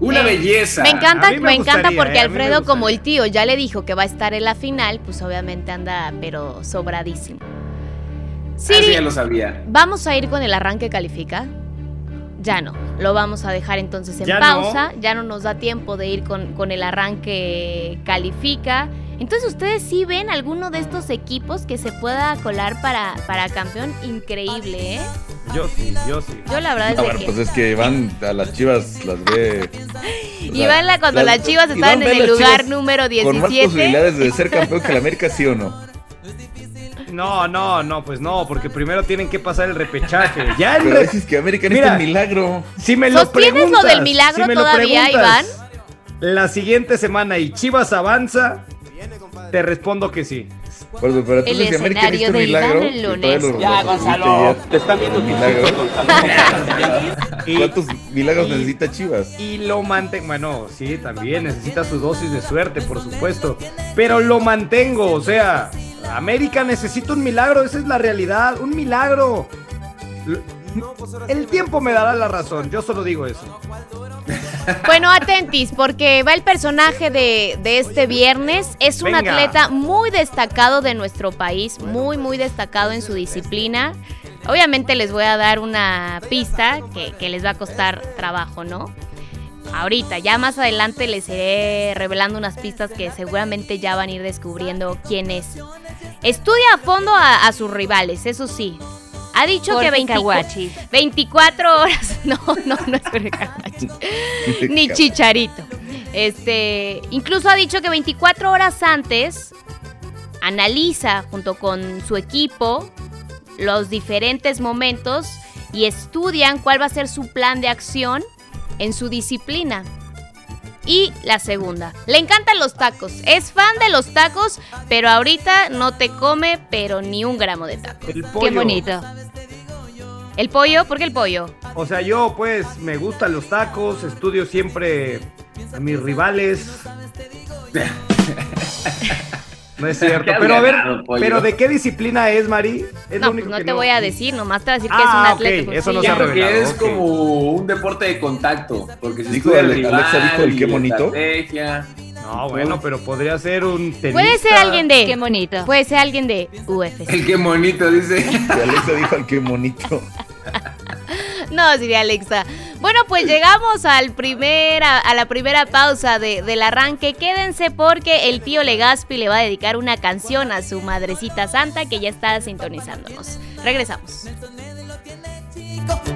Speaker 4: Una
Speaker 2: Me-
Speaker 4: belleza.
Speaker 2: Me encanta,
Speaker 5: me
Speaker 2: encanta porque
Speaker 5: eh,
Speaker 2: Alfredo, como el tío ya le dijo que va a estar en la final, pues obviamente anda, pero sobradísimo.
Speaker 4: Ah, sí, ya lo sabía.
Speaker 2: ¿vamos a ir con el arranque califica? Ya no, lo vamos a dejar entonces en
Speaker 5: Ya no.
Speaker 2: pausa, ya no nos da tiempo de ir con, con el arranque califica. Entonces, ¿ustedes sí ven alguno de estos equipos que se pueda colar para, para campeón? Increíble, ¿eh?
Speaker 5: Yo sí, yo sí.
Speaker 2: Yo la verdad es
Speaker 10: bueno,
Speaker 2: que...
Speaker 10: pues es que van a las chivas, las ve. *laughs*
Speaker 2: van la- cuando las Chivas
Speaker 10: Iván
Speaker 2: estaban en
Speaker 10: a
Speaker 2: el lugar número
Speaker 10: Con más
Speaker 2: 17.
Speaker 10: posibilidades de ser campeón que la América, sí o no.
Speaker 5: No, no, no, pues no, porque primero tienen que pasar el repechaje. Ya el
Speaker 10: Pero
Speaker 5: re-
Speaker 10: dices que América
Speaker 5: Mira,
Speaker 10: necesita un milagro.
Speaker 5: Si me lo
Speaker 2: ¿Sostienes lo
Speaker 5: preguntas,
Speaker 2: del milagro
Speaker 5: si
Speaker 2: todavía,
Speaker 5: preguntas, La siguiente semana y Chivas avanza, te respondo que sí.
Speaker 10: Por eso, pero entonces si América necesita un milagro.
Speaker 5: Ya,
Speaker 10: lo
Speaker 5: Gonzalo, te están viendo
Speaker 10: Un
Speaker 5: tus
Speaker 10: milagro. *laughs*
Speaker 5: Y-
Speaker 10: ¿Cuántos milagros
Speaker 5: y-
Speaker 10: necesita Chivas?
Speaker 5: Y lo mantengo, bueno, sí, también necesita su dosis de suerte, por supuesto. Pero lo mantengo, o sea, América necesita un milagro, esa es la realidad, un milagro. El tiempo me dará la razón, yo solo digo eso.
Speaker 2: Bueno, atentis, porque va el personaje de, de este viernes. Es un
Speaker 5: Venga.
Speaker 2: atleta muy destacado de nuestro país, muy, muy destacado en su disciplina. Obviamente les voy a dar una pista que, que les va a costar trabajo, ¿no? Ahorita, ya más adelante les iré revelando unas pistas que seguramente ya van a ir descubriendo quién es. Estudia a fondo a, a sus rivales, eso sí. Ha dicho que
Speaker 12: Jorge
Speaker 2: 20
Speaker 12: Caguachi.
Speaker 2: 24 horas. *laughs* No, no, no es Jorge Caguachi. *laughs* Ni Chicharito. Este, incluso ha dicho que 24 horas antes analiza junto con su equipo los diferentes momentos y estudian cuál va a ser su plan de acción en su disciplina. Y la segunda, le encantan los tacos. Es fan de los tacos, pero ahorita no te come, pero ni un gramo de taco.
Speaker 5: El pollo.
Speaker 2: Qué bonito. ¿El pollo? ¿Por qué el pollo?
Speaker 5: O sea, yo pues me gustan los tacos, estudio siempre a mis rivales. No es cierto. Pero a ver, pero ¿de qué disciplina es, Mari? Es lo
Speaker 2: No,
Speaker 5: único
Speaker 2: pues no
Speaker 5: que
Speaker 2: te voy a decir, nomás te voy a decir que es un
Speaker 5: Ah,
Speaker 2: atleta.
Speaker 5: ok,
Speaker 2: pues
Speaker 5: eso
Speaker 2: sí.
Speaker 5: no se ha
Speaker 4: creo que
Speaker 5: revelado,
Speaker 4: es como un deporte de contacto, porque se
Speaker 10: Dijo
Speaker 4: el
Speaker 10: Alexa
Speaker 4: rival
Speaker 10: dijo el qué
Speaker 4: la
Speaker 10: bonito.
Speaker 4: estrategia.
Speaker 5: No, bueno, pero podría ser un tenista.
Speaker 2: Puede ser alguien de.
Speaker 12: Qué bonito.
Speaker 2: Puede ser alguien de UFC.
Speaker 4: El qué bonito, dice. *laughs*
Speaker 10: Y Alexa dijo al qué bonito.
Speaker 2: No, diría Alexa. Bueno, pues llegamos al primer, a, a la primera pausa de- del arranque. Quédense porque el tío Legaspi le va a dedicar una canción a su madrecita santa que ya está sintonizándonos. Regresamos.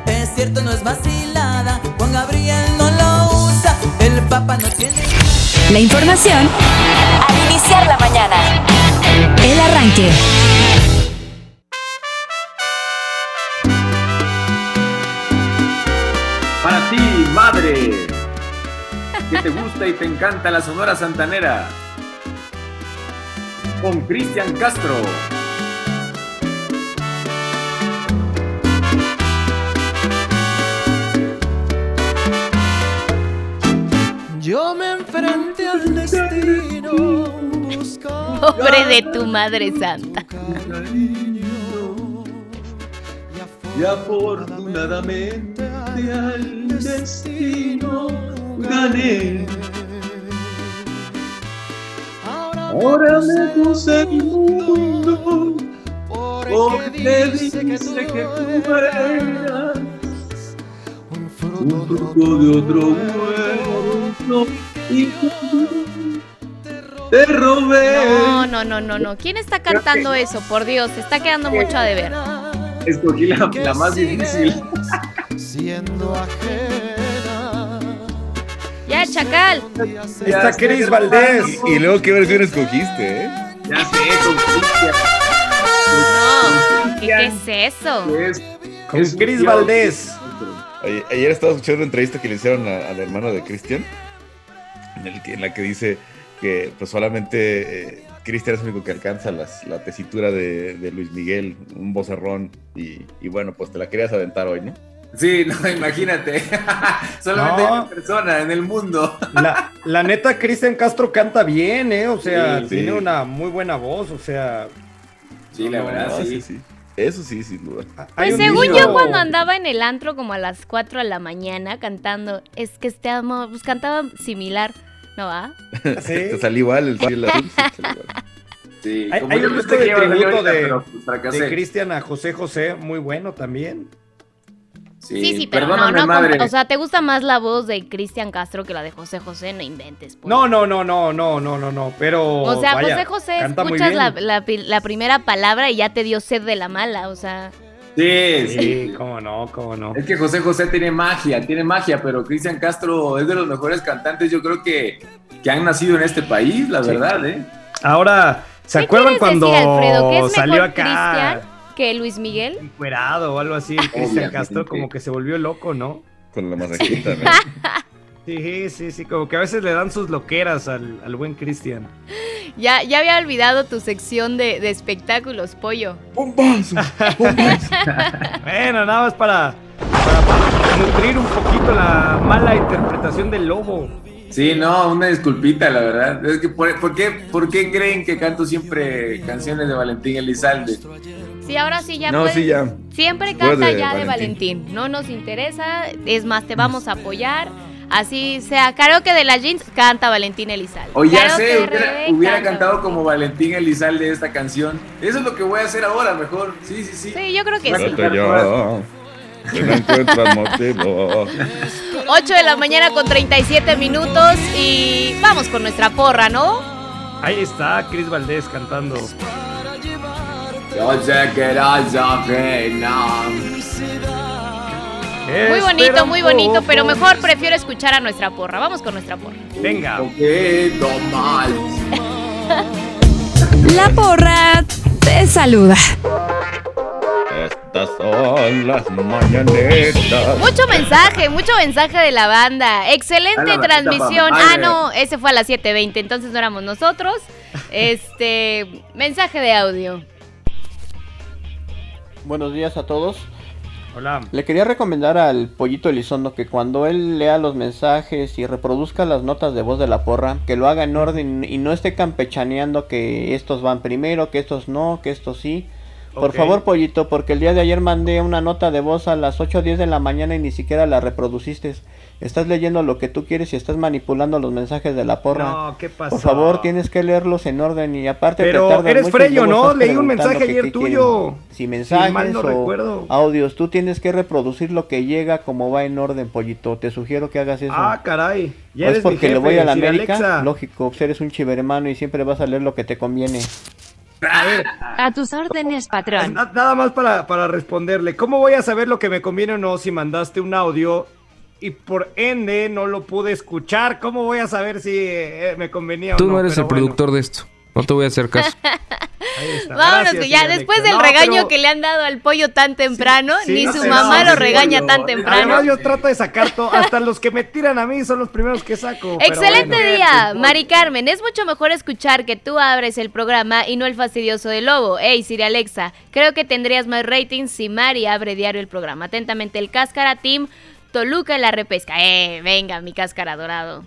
Speaker 13: Es cierto, no es vacilada. Juan Gabriel no lo usa. El Papa no tiene.
Speaker 1: La información al iniciar la mañana. El arranque.
Speaker 4: Para ti, madre, que te gusta y te encanta la Sonora Santanera. Con Cristian Castro.
Speaker 13: Yo me enfrenté al destino. buscando
Speaker 2: Pobre de tu madre santa.
Speaker 4: Y afortunadamente al destino gané. Ahora me gusta el mundo porque dice que tú eras un fruto de otro huerto y te robé.
Speaker 2: No, no, no, no, no. ¿Quién está cantando eso? Por Dios, se está quedando mucho a deber.
Speaker 4: Escogí la, la más difícil.
Speaker 13: Siendo ajena.
Speaker 2: Ya, chacal.
Speaker 5: Está Cris Valdés.
Speaker 10: Y, y luego, ¿qué versión escogiste, eh?
Speaker 4: Ya sé, con Cristian.
Speaker 2: No, ¿qué, qué es eso?
Speaker 4: Es,
Speaker 5: Con
Speaker 4: es
Speaker 5: Cris Valdés.
Speaker 10: Ayer, ayer estaba escuchando una entrevista que le hicieron a- al hermano de Cristian, en, el que- en la que dice que pues solamente eh, Cristian es el único que alcanza las- la tesitura de, de Luis Miguel, un vocerrón, y, y bueno, pues te la querías aventar hoy, ¿no?
Speaker 4: Sí, *laughs* no, imagínate. *laughs* Solamente
Speaker 5: No.
Speaker 4: hay una persona en el mundo. *laughs*
Speaker 5: La, la neta, Cristian Castro canta bien, ¿eh? O sea,
Speaker 10: Sí,
Speaker 5: tiene
Speaker 10: sí.
Speaker 5: una muy buena voz, o sea.
Speaker 4: Sí, la verdad,
Speaker 10: No,
Speaker 4: sí.
Speaker 10: sí. Eso sí, sin duda.
Speaker 5: hay
Speaker 2: Pues según
Speaker 5: niño-
Speaker 2: yo cuando andaba en el antro como a las 4 de la mañana cantando, es que estamos, pues cantaba similar, ¿no va?
Speaker 5: Sí.
Speaker 10: Te salió igual el cielo sí,
Speaker 5: Hay,
Speaker 4: como
Speaker 5: hay
Speaker 4: yo
Speaker 5: un disco
Speaker 4: que
Speaker 5: de tributo de,
Speaker 4: pues,
Speaker 5: de Cristian a José José, muy bueno también.
Speaker 2: Sí, sí, pero no, no,
Speaker 4: madre.
Speaker 2: o sea, ¿te gusta más la voz de Cristian Castro que la de José José? No inventes. pues.
Speaker 5: No, no, no, no, no, no, no, no, pero.
Speaker 2: O sea,
Speaker 5: vaya,
Speaker 2: José José, escuchas la, la pi- la primera palabra y ya te dio sed de la mala, o sea.
Speaker 4: Sí, sí.
Speaker 5: Sí, cómo no, cómo no.
Speaker 4: Es que José José tiene magia, tiene magia, pero Cristian Castro es de los mejores cantantes, yo creo que, que han nacido en este país, la
Speaker 5: Sí.
Speaker 4: verdad, ¿eh?
Speaker 5: Ahora, ¿se
Speaker 2: ¿Qué
Speaker 5: acuerdan cuando
Speaker 2: decir, Alfredo? ¿Que es
Speaker 5: salió acá
Speaker 2: Cristian que Luis Miguel?
Speaker 5: encuerado o algo así? Cristian. Castro como que se volvió loco, ¿no?
Speaker 10: Con la masajita, ¿no? *laughs*
Speaker 5: Sí, sí, sí, como que a veces le dan sus loqueras al, al buen Cristian.
Speaker 2: Ya, ya había olvidado tu sección de, de espectáculos, pollo.
Speaker 10: ¡Bombazo! *laughs*
Speaker 5: Bueno, nada más para, para, para nutrir un poquito la mala interpretación del lobo.
Speaker 4: Sí, no, una disculpita, la verdad. Es que, ¿por, por qué, ¿por qué creen que canto siempre canciones de Valentín Elizalde?
Speaker 2: Sí, ahora sí ya
Speaker 10: No,
Speaker 2: puedes-
Speaker 10: sí, ya.
Speaker 2: Siempre canta
Speaker 10: de
Speaker 2: ya de
Speaker 10: Valentín.
Speaker 2: No nos interesa, es más, te vamos a apoyar. Así sea, karaoke de las jeans, canta Valentín Elizalde.
Speaker 4: O ya sé, hubiera, cantado como Valentín Elizalde esta canción. Eso es lo que voy a hacer ahora, mejor. Sí, sí, sí.
Speaker 2: Sí, yo creo que sí.
Speaker 10: Ya, que no encuentras motivo. *laughs*
Speaker 2: 8 de la mañana con 37 minutos y vamos con nuestra porra, ¿no?
Speaker 5: Ahí está Cris Valdés cantando.
Speaker 4: Yo sé que eras ajena.
Speaker 2: Muy bonito, muy bonito, pero mejor prefiero escuchar a nuestra porra. Vamos con nuestra porra.
Speaker 5: Venga.
Speaker 4: Un poquito mal.
Speaker 1: La porra te saluda.
Speaker 10: Estas son las mañanetas.
Speaker 2: Mucho mensaje, mucho mensaje de la banda. Excelente
Speaker 4: A la bandita
Speaker 2: transmisión. Ah, no, ese fue a las 7:20, entonces no éramos nosotros. Este, mensaje de audio.
Speaker 14: Buenos días a todos.
Speaker 5: Hola.
Speaker 14: Le quería recomendar al Pollito Elizondo que cuando él lea los mensajes y reproduzca las notas de voz de la porra, que lo haga en orden y no esté campechaneando que estos van primero, que estos no, que estos sí. Por favor, Pollito, porque el día de ayer mandé una nota de voz a las 8 o 10 de la mañana y ni siquiera la reproduciste. Estás leyendo lo que tú quieres y estás manipulando los mensajes de la porra.
Speaker 5: No, ¿qué pasó?
Speaker 14: Por favor, tienes que leerlos en orden y aparte te
Speaker 5: Pero eres Freyo, ¿no? Leí un mensaje ayer tuyo.
Speaker 14: quieren. Si mensajes
Speaker 5: mal no
Speaker 14: o
Speaker 5: recuerdo.
Speaker 14: audios, tú tienes que reproducir lo que llega como va en orden, pollito. Te sugiero que hagas eso.
Speaker 5: Ah, caray. Ya
Speaker 14: ¿O es porque le voy a la América?
Speaker 5: Alexa.
Speaker 14: Lógico, pues eres un chivermano y siempre vas a leer lo que te conviene.
Speaker 12: A tus órdenes, patrón.
Speaker 5: Na- Nada más para, para responderle. ¿Cómo voy a saber lo que me conviene o no si mandaste un audio y por ende no lo pude escuchar? ¿Cómo voy a saber si eh, me convenía o
Speaker 15: Tú
Speaker 5: no?
Speaker 15: no eres
Speaker 5: Pero
Speaker 15: el
Speaker 5: bueno,
Speaker 15: productor de esto. No te voy a hacer caso. *laughs*
Speaker 5: ahí está.
Speaker 2: Vámonos,
Speaker 5: Gracias,
Speaker 2: ya después del
Speaker 5: No,
Speaker 2: regaño
Speaker 5: pero-
Speaker 2: que le han dado al pollo tan temprano,
Speaker 5: Sí,
Speaker 2: ni
Speaker 5: no
Speaker 2: su
Speaker 5: sé,
Speaker 2: mamá
Speaker 5: no,
Speaker 2: lo regaña
Speaker 5: pollo.
Speaker 2: tan temprano.
Speaker 5: Además, yo trato de sacar todo. Hasta los que me tiran a mí son los primeros que saco.
Speaker 2: Excelente
Speaker 5: bueno.
Speaker 2: día, Mari Carmen. Es mucho mejor escuchar que tú abres el programa y no el fastidioso del lobo. Ey, Siri Alexa, creo que tendrías más ratings si Mari abre diario el programa. Atentamente, el Cáscara Team Toluca en la repesca. Eh, venga, mi Cáscara dorado.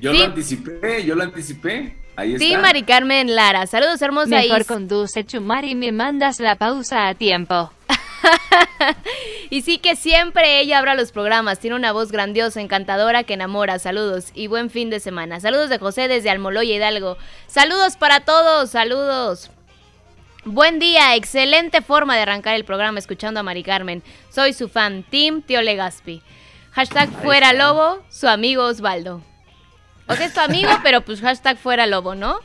Speaker 4: Yo
Speaker 2: Sí.
Speaker 4: lo anticipé, yo lo anticipé. Ahí está.
Speaker 2: Sí, Mari Carmen Lara. Saludos, hermosa.
Speaker 12: Mejor conduce Chumar y me mandas la pausa a tiempo. *laughs*
Speaker 2: Y sí que siempre ella abra los programas, tiene una voz grandiosa, encantadora que enamora. Saludos y buen fin de semana. Saludos de José desde Almoloya Hidalgo. Saludos para todos, saludos. Buen día, excelente forma de arrancar el programa escuchando a Mari Carmen. Soy su fan, Team Tío Legaspi. Hashtag fuera lobo, su amigo Osvaldo. O sea, es tu amigo, pero pues hashtag fuera lobo, ¿no?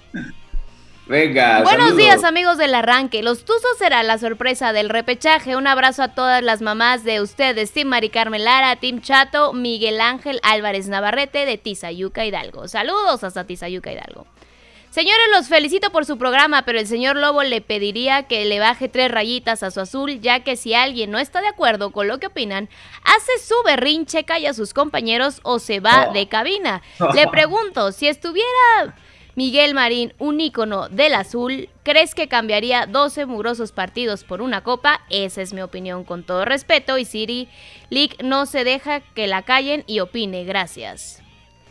Speaker 4: Venga,
Speaker 2: Buenos días amigos del arranque. Los Tuzos será la sorpresa del repechaje. Un abrazo a todas las mamás de ustedes. Team Mari Carmen Lara, Team Chato, Miguel Ángel Álvarez Navarrete de Tizayuca Hidalgo. Saludos hasta Tizayuca Hidalgo. Señores, los felicito por su programa, pero el señor Lobo le pediría que le baje tres rayitas a su azul, ya que si alguien no está de acuerdo con lo que opinan, hace su berrinche, calla a sus compañeros o se va
Speaker 16: Oh.
Speaker 2: de cabina. *laughs* Le pregunto, si estuviera Miguel Marín, un ícono del azul, ¿crees que cambiaría 12 mugrosos partidos por una copa? Esa es mi opinión con todo respeto y Siri League no se deja que la callen y opine. Gracias.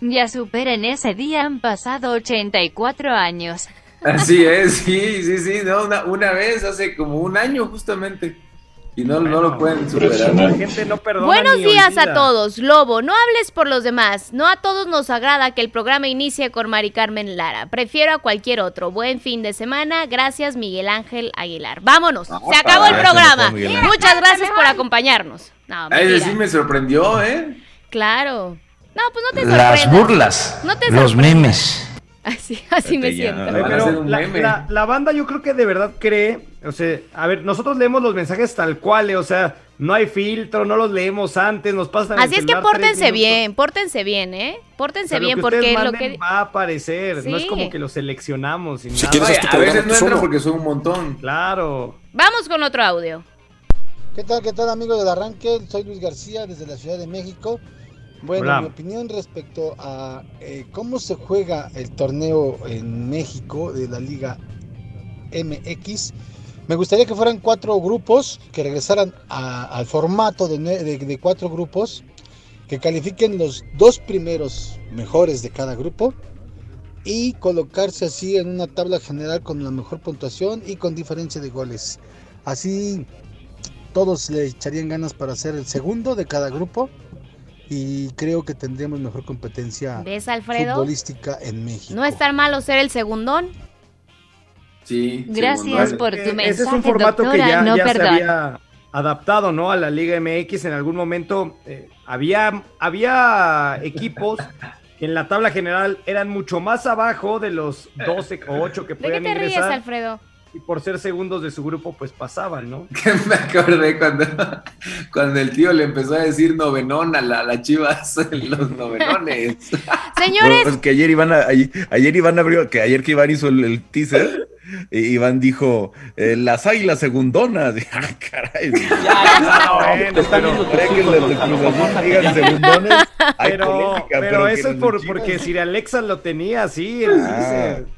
Speaker 12: Ya superen ese día, han pasado 84 años.
Speaker 4: Así es, sí, sí, sí, no, una, una vez, hace como un año justamente. Y no, no lo pueden superar.
Speaker 5: La gente no perdona
Speaker 2: Buenos días
Speaker 5: olvida.
Speaker 2: a todos. Lobo, no hables por los demás. No a todos nos agrada que el programa inicie con Mari Carmen Lara. Prefiero a cualquier otro. Buen fin de semana. Gracias, Miguel Ángel Aguilar. Vámonos. Se acabó el programa. Muchas gracias por acompañarnos. No,
Speaker 4: sí me sorprendió, ¿eh?
Speaker 2: Claro. No, pues no te
Speaker 16: Las
Speaker 2: sorprendas.
Speaker 16: burlas,
Speaker 2: No te
Speaker 16: los memes. *laughs*
Speaker 2: Así, así me siento.
Speaker 5: Pero la,
Speaker 10: meme.
Speaker 5: la- la banda yo creo que de verdad cree, o sea, a ver, nosotros leemos los mensajes tal cual, eh, o sea, no hay filtro, no los leemos antes, nos pasan
Speaker 2: Así es que pórtense bien, pórtense bien, ¿eh?
Speaker 5: O
Speaker 2: Pórtense
Speaker 5: sea,
Speaker 2: bien
Speaker 5: lo que ustedes
Speaker 2: porque lo que...
Speaker 5: va a aparecer, no es como que lo seleccionamos. Sin
Speaker 16: Si
Speaker 5: nada.
Speaker 16: quieres,
Speaker 4: Oye,
Speaker 16: tu
Speaker 4: a veces
Speaker 16: tú
Speaker 4: no entra porque son un montón.
Speaker 5: Claro.
Speaker 2: Vamos con otro audio.
Speaker 17: ¿Qué tal, qué tal amigos del arranque? Soy Luis García desde la Ciudad de México. Bueno,
Speaker 5: Hola.
Speaker 17: mi opinión respecto a eh, cómo se juega el torneo en México de la Liga MX, me gustaría que fueran cuatro grupos, que regresaran a- al formato de- de cuatro grupos, que califiquen los dos primeros mejores de cada grupo y colocarse así en una tabla general con la mejor puntuación y con diferencia de goles. Así todos le echarían ganas para ser el segundo de cada grupo y creo que tendríamos mejor competencia
Speaker 2: ¿Ves, Alfredo?
Speaker 17: futbolística en México.
Speaker 2: No es tan malo ser el segundón.
Speaker 4: Sí.
Speaker 12: Gracias
Speaker 4: segundón.
Speaker 12: por tu mensaje,
Speaker 5: Ese es un formato
Speaker 12: doctora,
Speaker 5: que ya,
Speaker 12: no
Speaker 5: ya se había adaptado, ¿no? A la Liga MX en algún momento. eh, había, había equipos que en la tabla general eran mucho más abajo de los 12 o 8 que
Speaker 2: ¿De qué
Speaker 5: podían
Speaker 2: te ríes,
Speaker 5: ingresar.
Speaker 2: Alfredo?
Speaker 5: Y por ser segundos de su grupo, pues pasaban, ¿no? *laughs*
Speaker 4: Me acordé cuando, cuando el tío le empezó a decir novenón a la, la chivas, los novenones. *laughs*
Speaker 2: Señores,
Speaker 10: Pues que ayer Iván, a- ayer, ayer Iván abrió, que ayer que Iván hizo el, el teaser, y Iván dijo, eh, las águilas segundonas. *laughs* Y, ah, caray.
Speaker 5: bueno, pero-
Speaker 10: ¿Cree que los de Cruz Azul digan segundones? Hay
Speaker 5: Pero,
Speaker 10: polémica,
Speaker 5: pero
Speaker 10: que
Speaker 5: eso es por, porque Sir Alexa lo tenía así. el
Speaker 10: Ah,
Speaker 5: teaser.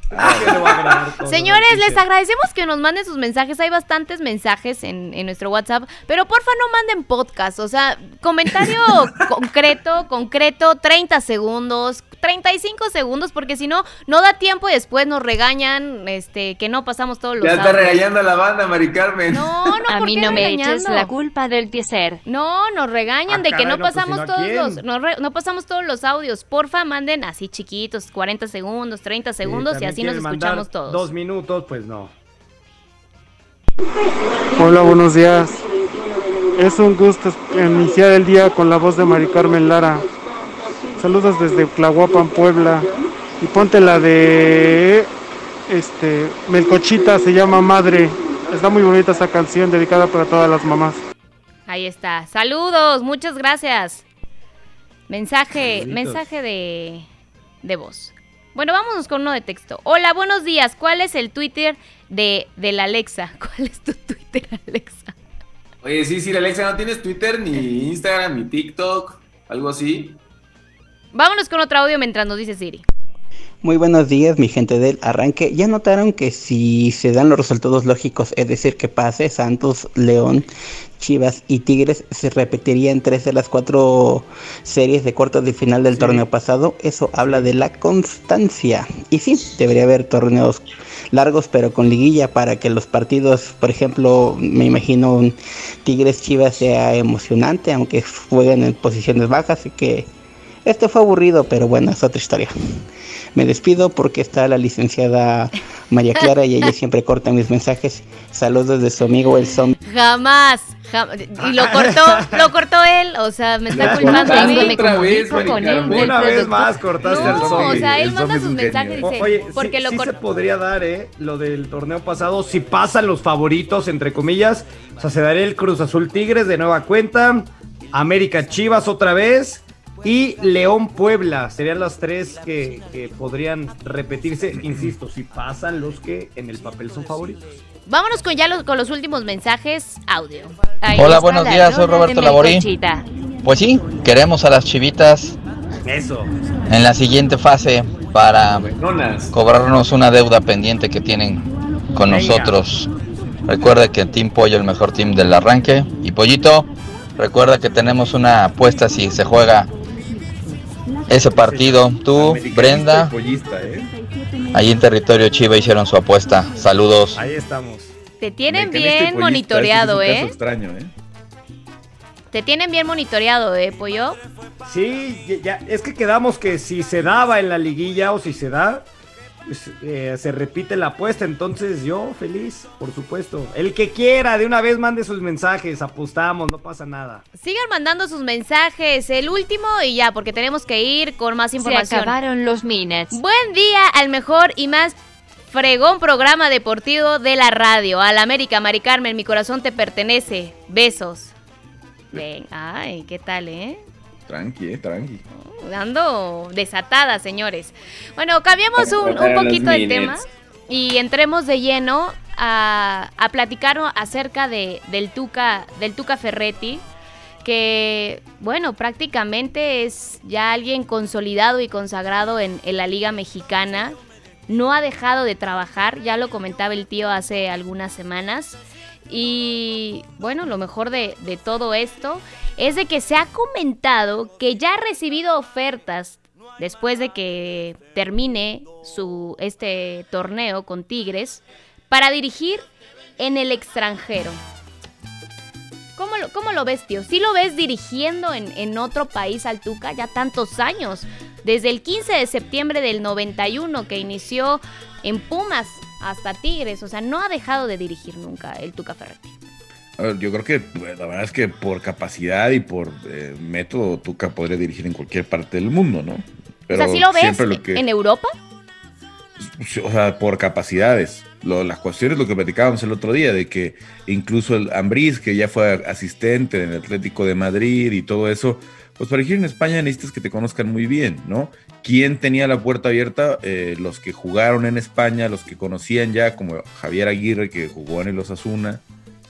Speaker 2: Señores, les agradecemos que nos manden sus mensajes. Hay bastantes mensajes en, en nuestro WhatsApp, pero porfa no manden podcast. O sea, comentario *laughs* concreto, concreto, 30 segundos, 35 segundos, porque si no, no da tiempo y después nos regañan este, que no pasamos todos los
Speaker 4: Ya está
Speaker 2: audios.
Speaker 4: regañando a la banda, Mari Carmen.
Speaker 2: No, no,
Speaker 12: A
Speaker 2: ¿por
Speaker 12: mí
Speaker 2: qué
Speaker 12: no me
Speaker 2: regañando?
Speaker 12: eches la culpa del teaser.
Speaker 2: No, nos regañan
Speaker 5: Ah,
Speaker 2: de que
Speaker 5: caray,
Speaker 2: no
Speaker 5: no, pues,
Speaker 2: pasamos
Speaker 5: si no, ¿a
Speaker 2: todos los no, re- no pasamos todos los audios. Porfa, manden así chiquitos, 40 segundos, 30
Speaker 5: Sí,
Speaker 2: segundos y
Speaker 5: también
Speaker 2: así nos escuchamos todos.
Speaker 5: Dos minutos, pues no.
Speaker 18: Hola, buenos días. Es un gusto iniciar el día con la voz de Mari Carmen Lara. Saludos desde Tlahuapan, Puebla. Y ponte la de este Melcochita, se llama Madre. Está muy bonita esa canción dedicada para todas las mamás.
Speaker 2: Ahí está. Saludos, muchas gracias. Mensaje,
Speaker 18: Saluditos.
Speaker 2: mensaje de, de voz. Bueno, vámonos con uno de texto. Hola, buenos días. ¿Cuál es el Twitter de, de la Alexa? *laughs* ¿Cuál es tu Twitter, Alexa?
Speaker 4: Oye, sí, sí, Alexa, ¿no tienes Twitter, ni *laughs* Instagram, ni TikTok? ¿Algo así?
Speaker 2: Vámonos con otro audio mientras nos dice Siri.
Speaker 19: Muy buenos días, mi gente del arranque. Ya notaron que si se dan los resultados lógicos, es decir, que pase Santos, León, Chivas y Tigres, se repetirían tres de las cuatro series de cuartos de final del torneo pasado. Eso habla de la constancia. Y sí, debería haber torneos largos, pero con liguilla para que los partidos, por ejemplo, me imagino un Tigres Chivas sea emocionante, aunque jueguen en posiciones bajas y que este fue aburrido, pero bueno, es otra historia. Me despido porque está la licenciada María Clara y ella siempre corta mis mensajes. Saludos de su amigo el zombie.
Speaker 2: Jamás, jam- y lo cortó, lo cortó él, o sea, me está culpando a
Speaker 19: cortaste
Speaker 2: mí.
Speaker 19: otra vez,
Speaker 2: con él,
Speaker 5: Una vez más cortaste
Speaker 2: No,
Speaker 5: al zombie.
Speaker 2: o sea, él manda sus mensajes y dice,
Speaker 5: Oye,
Speaker 2: porque
Speaker 5: sí,
Speaker 2: lo
Speaker 5: sí se podría dar, ¿eh? Lo del torneo pasado, si pasan los favoritos, entre comillas, o sea, se daría el Cruz Azul Tigres de nueva cuenta, América Chivas otra vez y León Puebla. Serían las tres que, que podrían repetirse, insisto, si pasan los que en el papel son favoritos.
Speaker 2: Vámonos con ya los, con los últimos mensajes audio.
Speaker 12: Ahí
Speaker 6: Hola,
Speaker 12: está
Speaker 6: buenos
Speaker 12: la
Speaker 6: días, soy Roberto Laborí.
Speaker 12: Melcochita.
Speaker 6: Pues sí, queremos a las chivitas
Speaker 5: Eso.
Speaker 6: en la siguiente fase para cobrarnos una deuda pendiente que tienen con
Speaker 5: Venga.
Speaker 6: nosotros. Recuerda que Team Pollo es el mejor team del arranque. Y Pollito, recuerda que tenemos una apuesta si se juega ese partido. Tú, Brenda,
Speaker 10: Pollista, ¿eh?
Speaker 6: ahí en territorio Chiva hicieron su apuesta. Saludos.
Speaker 5: Ahí estamos.
Speaker 2: Te tienen bien
Speaker 10: pollista,
Speaker 2: monitoreado,
Speaker 10: este sí es un
Speaker 2: ¿eh?
Speaker 10: caso extraño, ¿eh?
Speaker 2: Te tienen bien monitoreado, ¿eh, Pollo?
Speaker 5: Sí, ya, ya- es que quedamos que si se daba en la liguilla o si se da, pues, eh, se repite la apuesta. Entonces yo feliz, por supuesto. El que quiera, de una vez mande sus mensajes, apostamos, no pasa nada.
Speaker 2: Sigan mandando sus mensajes, el último y ya, porque tenemos que ir con más
Speaker 12: Se
Speaker 2: información.
Speaker 12: acabaron los minutes.
Speaker 2: Buen día al mejor y más fregón programa deportivo de la radio. Al América, Mari Carmen, mi corazón te pertenece. Besos. *laughs* Ven, ay, ¿qué tal, eh?
Speaker 10: Tranqui, eh, tranqui.
Speaker 2: Ando desatada, señores. Bueno, cambiamos un, un poquito de tema y entremos de lleno a, a platicar acerca de, del, Tuca, del Tuca Ferretti, que, bueno, prácticamente es ya alguien consolidado y consagrado en, en la Liga Mexicana. No ha dejado de trabajar, ya lo comentaba el tío hace algunas semanas. Y bueno, lo mejor de, todo esto es de que se ha comentado que ya ha recibido ofertas después de que termine su este torneo con Tigres para dirigir en el extranjero. ¿Cómo lo, cómo lo ves, tío? ¿Sí lo ves dirigiendo en, en otro país al Tuca ya tantos años? Desde el 15 de septiembre del 91 que inició en Pumas hasta Tigres. O sea, no ha dejado de dirigir nunca el Tuca Ferretti.
Speaker 10: A ver, yo creo que bueno, la verdad es que por capacidad y por eh, método Tuca podría dirigir en cualquier parte del mundo, ¿no?
Speaker 2: o sea, ¿sí lo ves
Speaker 10: lo que-
Speaker 2: en Europa?
Speaker 10: o sea, por capacidades. Lo- las cuestiones, lo que platicábamos el otro día, de que incluso el Ambriz, que ya fue asistente en el Atlético de Madrid y todo eso, pues para dirigir en España necesitas que te conozcan muy bien, ¿no? ¿Quién tenía la puerta abierta? Eh, los que jugaron en España, los que conocían ya, como Javier Aguirre, que jugó en el Osasuna,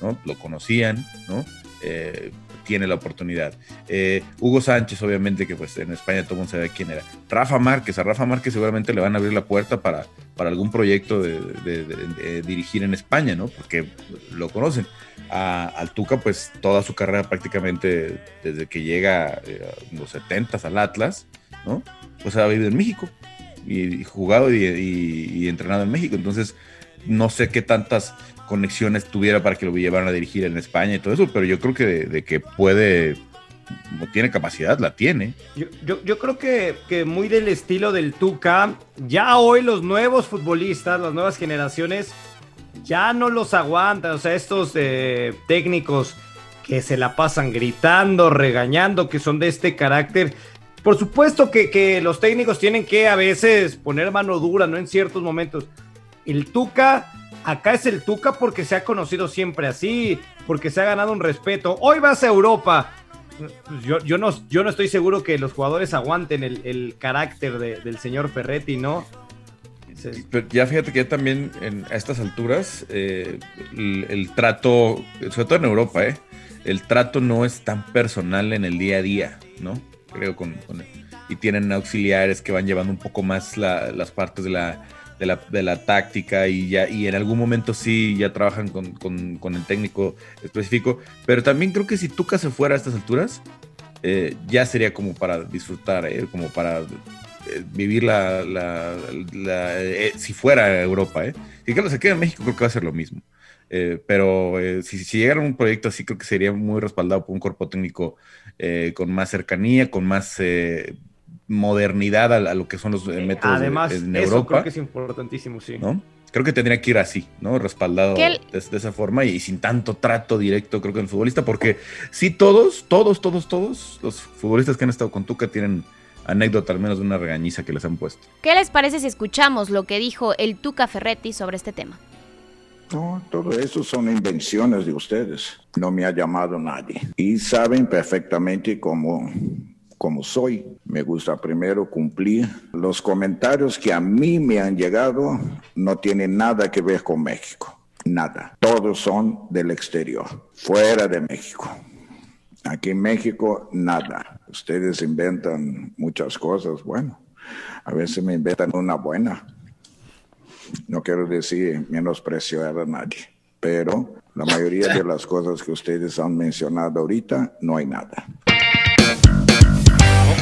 Speaker 10: ¿no? Lo conocían, ¿no? Eh, tiene la oportunidad. Eh, Hugo Sánchez, obviamente, que pues en España todo el mundo sabe quién era. Rafa Márquez, a Rafa Márquez seguramente le van a abrir la puerta para, para algún proyecto de, dirigir en España, ¿no? Porque lo conocen. A, al Tuca, pues toda su carrera prácticamente desde que llega eh, los 70 al Atlas, ¿no? Pues ha vivido en México y, jugado y entrenado en México. Entonces, no sé qué tantas conexiones tuviera para que lo llevaran a dirigir en España y todo eso, pero yo creo que de, de que puede, tiene capacidad, la tiene.
Speaker 5: Yo, yo, yo creo que, que muy del estilo del Tuca, ya hoy los nuevos futbolistas, las nuevas generaciones, ya no los aguantan. O sea, estos eh, técnicos que se la pasan gritando, regañando, que son de este carácter. Por supuesto que, que los técnicos tienen que a veces poner mano dura, ¿no? En ciertos momentos. El Tuca, acá es el Tuca porque se ha conocido siempre así, porque se ha ganado un respeto. Hoy vas a Europa. Pues yo, no, yo no estoy seguro que los jugadores aguanten el, carácter de- del señor Ferretti, ¿no?
Speaker 10: Pero ya fíjate que ya también en, a estas alturas eh, el, el trato, sobre todo en Europa, ¿eh? el trato no es tan personal en el día a día, ¿no? Creo con, y tienen auxiliares que van llevando un poco más la- las partes de la, de la, de la táctica y ya y en algún momento sí ya trabajan con, con- con el técnico específico, pero también creo que si Tuca se fuera a estas alturas, eh, ya sería como para disfrutar, ¿eh? como para eh, vivir la, la- si fuera Europa, ¿eh? Si claro, se queda en México, creo que va a ser lo mismo. Pero si, si llegara un proyecto así, creo que sería muy respaldado por un cuerpo técnico con más cercanía, con más modernidad a, a lo que son los eh, métodos de-
Speaker 5: Además,
Speaker 10: en
Speaker 5: eso
Speaker 10: Europa.
Speaker 5: creo que es importantísimo, sí.
Speaker 10: ¿no? Creo que tendría que ir así, ¿no? Respaldado
Speaker 2: Que el-
Speaker 10: de, de esa forma y, sin tanto trato directo, creo que el futbolista, porque sí, todos, todos, todos, todos los futbolistas que han estado con Tuca tienen anécdota al menos de una regañiza que les han puesto.
Speaker 2: ¿Qué les parece si escuchamos lo que dijo el Tuca Ferretti sobre este tema?
Speaker 16: No, todo eso son invenciones de ustedes. No me ha llamado nadie. Y saben perfectamente cómo, cómo soy. Me gusta primero cumplir. Los comentarios que a mí me han llegado no tienen nada que ver con México. Nada. Todos son del exterior, fuera de México. Aquí en México, nada. Ustedes inventan muchas cosas. Bueno, a veces me inventan una buena. No quiero decir menospreciar a nadie, pero la mayoría de *laughs* las cosas que ustedes han mencionado ahorita, no hay nada.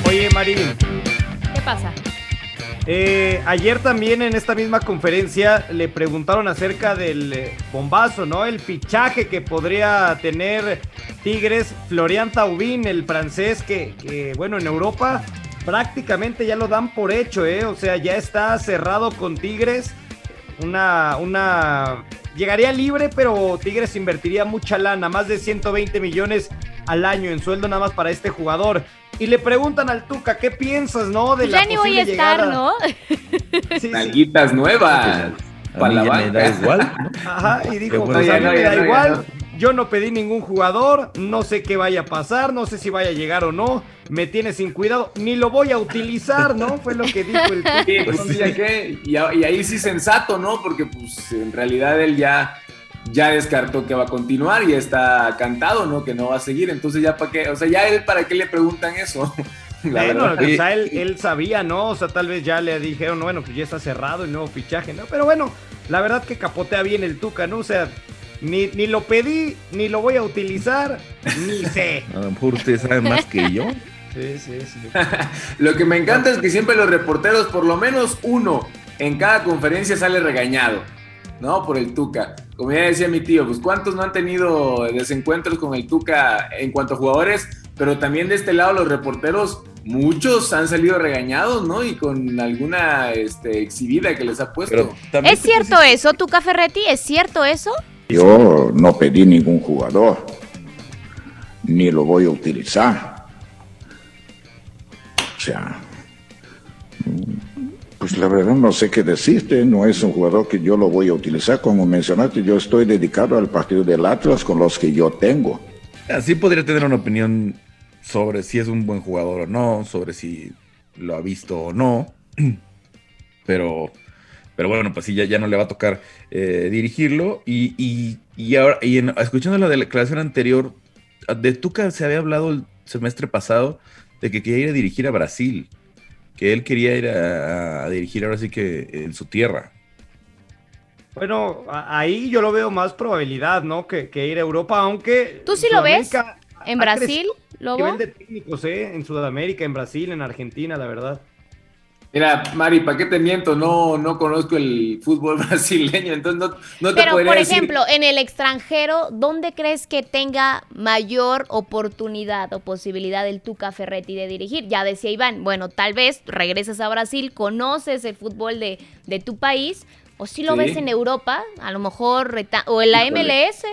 Speaker 5: Oye, Marín,
Speaker 2: ¿Qué pasa?
Speaker 5: Eh, ayer también en esta misma conferencia le preguntaron acerca del eh, bombazo, ¿no? El fichaje que podría tener Tigres, Florian Taubín, el francés que, que, bueno, en Europa prácticamente ya lo dan por hecho, ¿eh? O sea, ya está cerrado con Tigres. Una, una, llegaría libre, pero Tigres invertiría mucha lana, más de 120 millones al año en sueldo nada más para este jugador. Y le preguntan al Tuca, ¿qué piensas, no? De
Speaker 2: ya
Speaker 5: la
Speaker 2: ni voy a estar,
Speaker 5: llegada?
Speaker 2: ¿no? *laughs*
Speaker 5: Sí,
Speaker 4: nuevas. Para
Speaker 10: mí
Speaker 4: la
Speaker 10: ya me
Speaker 4: banca.
Speaker 10: da igual, ¿no? *laughs*
Speaker 5: Ajá, y dijo,
Speaker 10: bueno.
Speaker 5: pues
Speaker 4: Ya
Speaker 5: a mí
Speaker 4: no,
Speaker 5: me da
Speaker 4: no,
Speaker 5: igual, yo no pedí ningún jugador, no sé qué vaya a pasar, no sé si vaya a llegar o no, me tiene sin cuidado, ni lo voy a utilizar, ¿no? Fue lo que dijo el Tuca.
Speaker 4: Sí, pues, sí, a- y ahí sí sensato, ¿no? Porque pues en realidad él ya, ya descartó que va a continuar y está cantado, ¿no? Que no va a seguir. Entonces ya para qué, o sea, ya él para qué le preguntan eso. *laughs* La verdad.
Speaker 5: o sea, él, él sabía, ¿no? O sea, tal vez ya le dijeron, bueno, pues ya está cerrado el nuevo fichaje, ¿no? Pero bueno, la verdad que capotea bien el Tuca, ¿no? O sea, ni, ni lo pedí, ni lo voy a utilizar, ni *laughs* sé.
Speaker 10: A lo mejor ustedes saben más que yo.
Speaker 5: Sí, sí, sí. *laughs*
Speaker 4: Lo que me encanta es que siempre los reporteros, por lo menos uno en cada conferencia sale regañado, ¿no? Por el Tuca. Como ya decía mi tío, pues cuántos no han tenido desencuentros con el Tuca en cuanto a jugadores, pero también de este lado los reporteros, muchos han salido regañados, ¿no? Y con alguna este, exhibida que les ha puesto.
Speaker 2: ¿Es cierto eso, Tuca Ferretti? ¿Es cierto eso?
Speaker 16: Yo no pedí ningún jugador, ni lo voy a utilizar. O sea, pues la verdad no sé qué decirte, no es un jugador que yo lo voy a utilizar. Como mencionaste, yo estoy dedicado al partido del Atlas con los que yo tengo.
Speaker 10: Así podría tener una opinión sobre si es un buen jugador o no, sobre si lo ha visto o no. *clears throat* Pero, pero bueno, pues sí, ya, ya no le va a tocar eh, dirigirlo. Y, y, y ahora, y en- escuchando la declaración anterior, de Tuca se había hablado el semestre pasado de que quería ir a dirigir a Brasil. Que él quería ir a, a dirigir ahora sí que en su tierra.
Speaker 5: Bueno, ahí yo lo veo más probabilidad, ¿no? Que, que ir a Europa, aunque...
Speaker 2: ¿Tú sí lo ves? ¿En Brasil, Lobo?
Speaker 5: nivel de técnicos, ¿eh? En Sudamérica, en Brasil, en Argentina, la verdad.
Speaker 4: Mira, Mari, ¿para qué te miento? No, no conozco el fútbol *laughs* brasileño, entonces no, no te
Speaker 2: Pero,
Speaker 4: podría
Speaker 2: por
Speaker 4: decir.
Speaker 2: ejemplo, en el extranjero, ¿dónde crees que tenga mayor oportunidad o posibilidad el Tuca Ferretti de dirigir? Ya decía Iván, bueno, tal vez regresas a Brasil, conoces el fútbol de, de tu país, o si lo
Speaker 4: Sí.
Speaker 2: ves en Europa, a lo mejor, reta- o en la. MLS.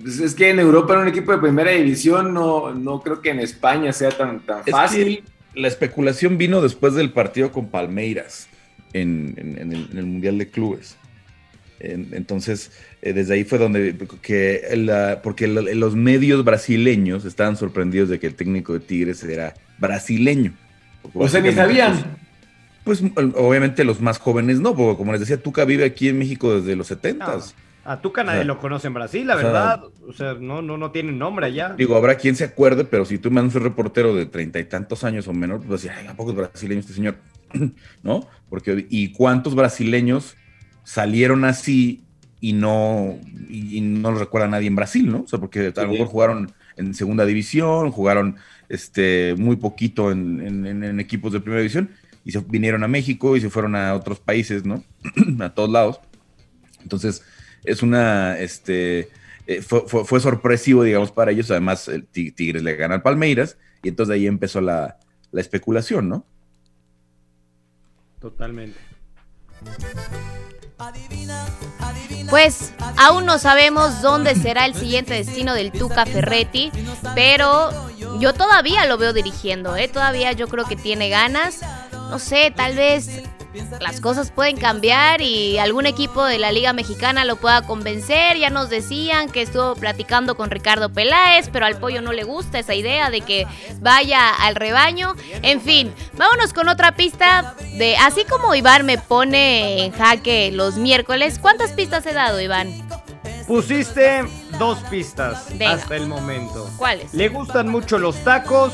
Speaker 4: Pues es que en Europa, en un equipo de primera división, no, no creo que en España sea tan, tan
Speaker 10: Es
Speaker 4: fácil.
Speaker 10: que la especulación vino después del partido con Palmeiras en, en- en el, en el Mundial de Clubes. En- entonces, eh, desde ahí fue donde, que la- porque lo- los medios brasileños estaban sorprendidos de que el técnico de Tigres era brasileño.
Speaker 4: O sea, ni sabían.
Speaker 10: Pues, pues, obviamente los más jóvenes no, porque como les decía, Tuca vive aquí en México desde los 70
Speaker 5: A Tuca nadie
Speaker 10: O sea,
Speaker 5: lo conoce en Brasil, la
Speaker 10: o sea,
Speaker 5: verdad. O sea, no, no, no tiene nombre allá.
Speaker 10: Digo, habrá quien se acuerde, pero si tú mandas un reportero de treinta y tantos años o menos, pues decir, ay, ¿a poco es brasileño este señor? *clears throat* ¿No? Porque, ¿y cuántos brasileños salieron así y no, y, y no lo recuerda nadie en Brasil, ¿no? O sea, porque a lo mejor jugaron en segunda división, jugaron este, muy poquito en, en- en- en equipos de primera división y se vinieron a México y se fueron a otros países, ¿no? *clears throat* a todos lados. Entonces, es una, este, eh, fue, fue- fue sorpresivo, digamos, para ellos. Además, el Ti- Tigres le gana al Palmeiras y entonces ahí empezó la, la especulación, ¿no?
Speaker 5: Totalmente.
Speaker 2: Pues aún no sabemos dónde será el siguiente destino del Tuca Ferretti, pero yo todavía lo veo dirigiendo, ¿eh? Todavía yo creo que tiene ganas. No sé, tal vez las cosas pueden cambiar y algún equipo de la Liga Mexicana lo pueda convencer. Ya nos decían que estuvo platicando con Ricardo Peláez, pero al pollo no le gusta esa idea de que vaya al rebaño. En fin, vámonos con otra pista de así como Iván me pone en jaque los miércoles. ¿Cuántas pistas he dado, Iván?
Speaker 5: Pusiste dos pistas
Speaker 2: Venga.
Speaker 5: hasta el momento.
Speaker 2: ¿Cuáles?
Speaker 5: Le gustan mucho los tacos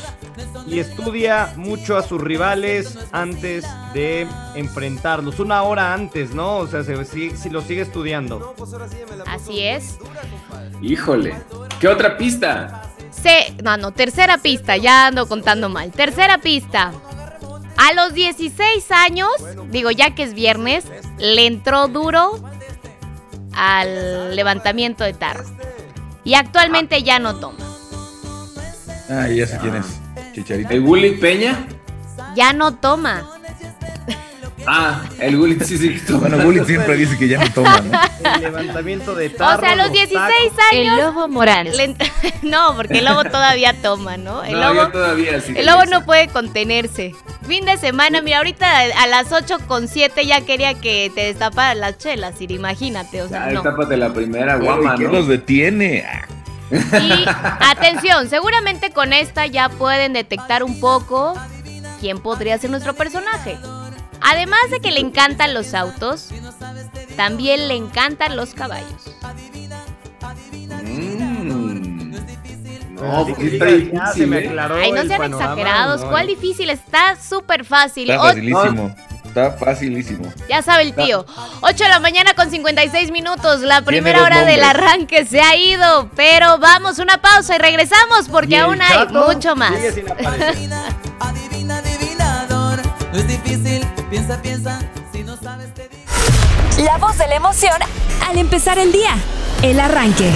Speaker 5: y estudia mucho a sus rivales antes de enfrentarlos. Una hora antes, ¿no? O sea, se- si, si lo sigue estudiando.
Speaker 2: Así es.
Speaker 4: Híjole. ¿Qué otra pista?
Speaker 2: Se, no, no, tercera pista, ya ando contando mal. Tercera pista. A los 16 años, digo ya que es viernes, le entró duro al levantamiento de tarro. Y actualmente ya no toma.
Speaker 10: Ah, ya sé quién es. Chicharito.
Speaker 4: ¿El Willy Peña?
Speaker 2: Ya no toma.
Speaker 4: Ah, el Willy sí, sí. toma.
Speaker 10: Bueno, Bully siempre dice que ya no toma, ¿no?
Speaker 5: El levantamiento de
Speaker 2: O
Speaker 5: tarro.
Speaker 2: sea, a los
Speaker 5: los
Speaker 2: 16
Speaker 5: tacos.
Speaker 2: años.
Speaker 12: El lobo Morán. *laughs*
Speaker 2: no, porque el lobo todavía toma, ¿no? El
Speaker 4: No,
Speaker 2: lobo,
Speaker 4: todavía sí.
Speaker 2: el lobo no puede contenerse. Fin de semana, mira, ahorita a las 8 con 7 ya quería que te destaparan las chelas, Siri, imagínate, o sea,
Speaker 4: Ah,
Speaker 2: no.
Speaker 4: tápate la primera, guama,
Speaker 10: ¿y ¿Qué
Speaker 4: ¿no?
Speaker 10: los detiene?
Speaker 2: Y atención, seguramente con esta ya pueden detectar un poco quién podría ser nuestro personaje. Además de que le encantan los autos, también le encantan los caballos.
Speaker 4: Mm. No, pues está
Speaker 5: se
Speaker 4: difícil,
Speaker 5: me
Speaker 4: ¿eh?
Speaker 5: aclaró
Speaker 2: Ay, no
Speaker 5: el
Speaker 2: sean
Speaker 5: panorama,
Speaker 2: exagerados.
Speaker 5: no,
Speaker 2: ¿Cuál
Speaker 5: eh.
Speaker 2: difícil? Está súper fácil.
Speaker 10: Está facilísimo. Está facilísimo.
Speaker 2: ya sabe el tío. 8 de la mañana con 56 minutos. La primera hora del arranque se ha ido. Pero vamos, una pausa y regresamos porque
Speaker 5: Y
Speaker 2: aún hay
Speaker 5: Chato
Speaker 2: mucho más.
Speaker 5: sigue sin aparecer.
Speaker 13: Adivina, adivinador. No es difícil, piensa, piensa. Si no sabes, te digo.
Speaker 1: La voz de la emoción al empezar el día. El arranque.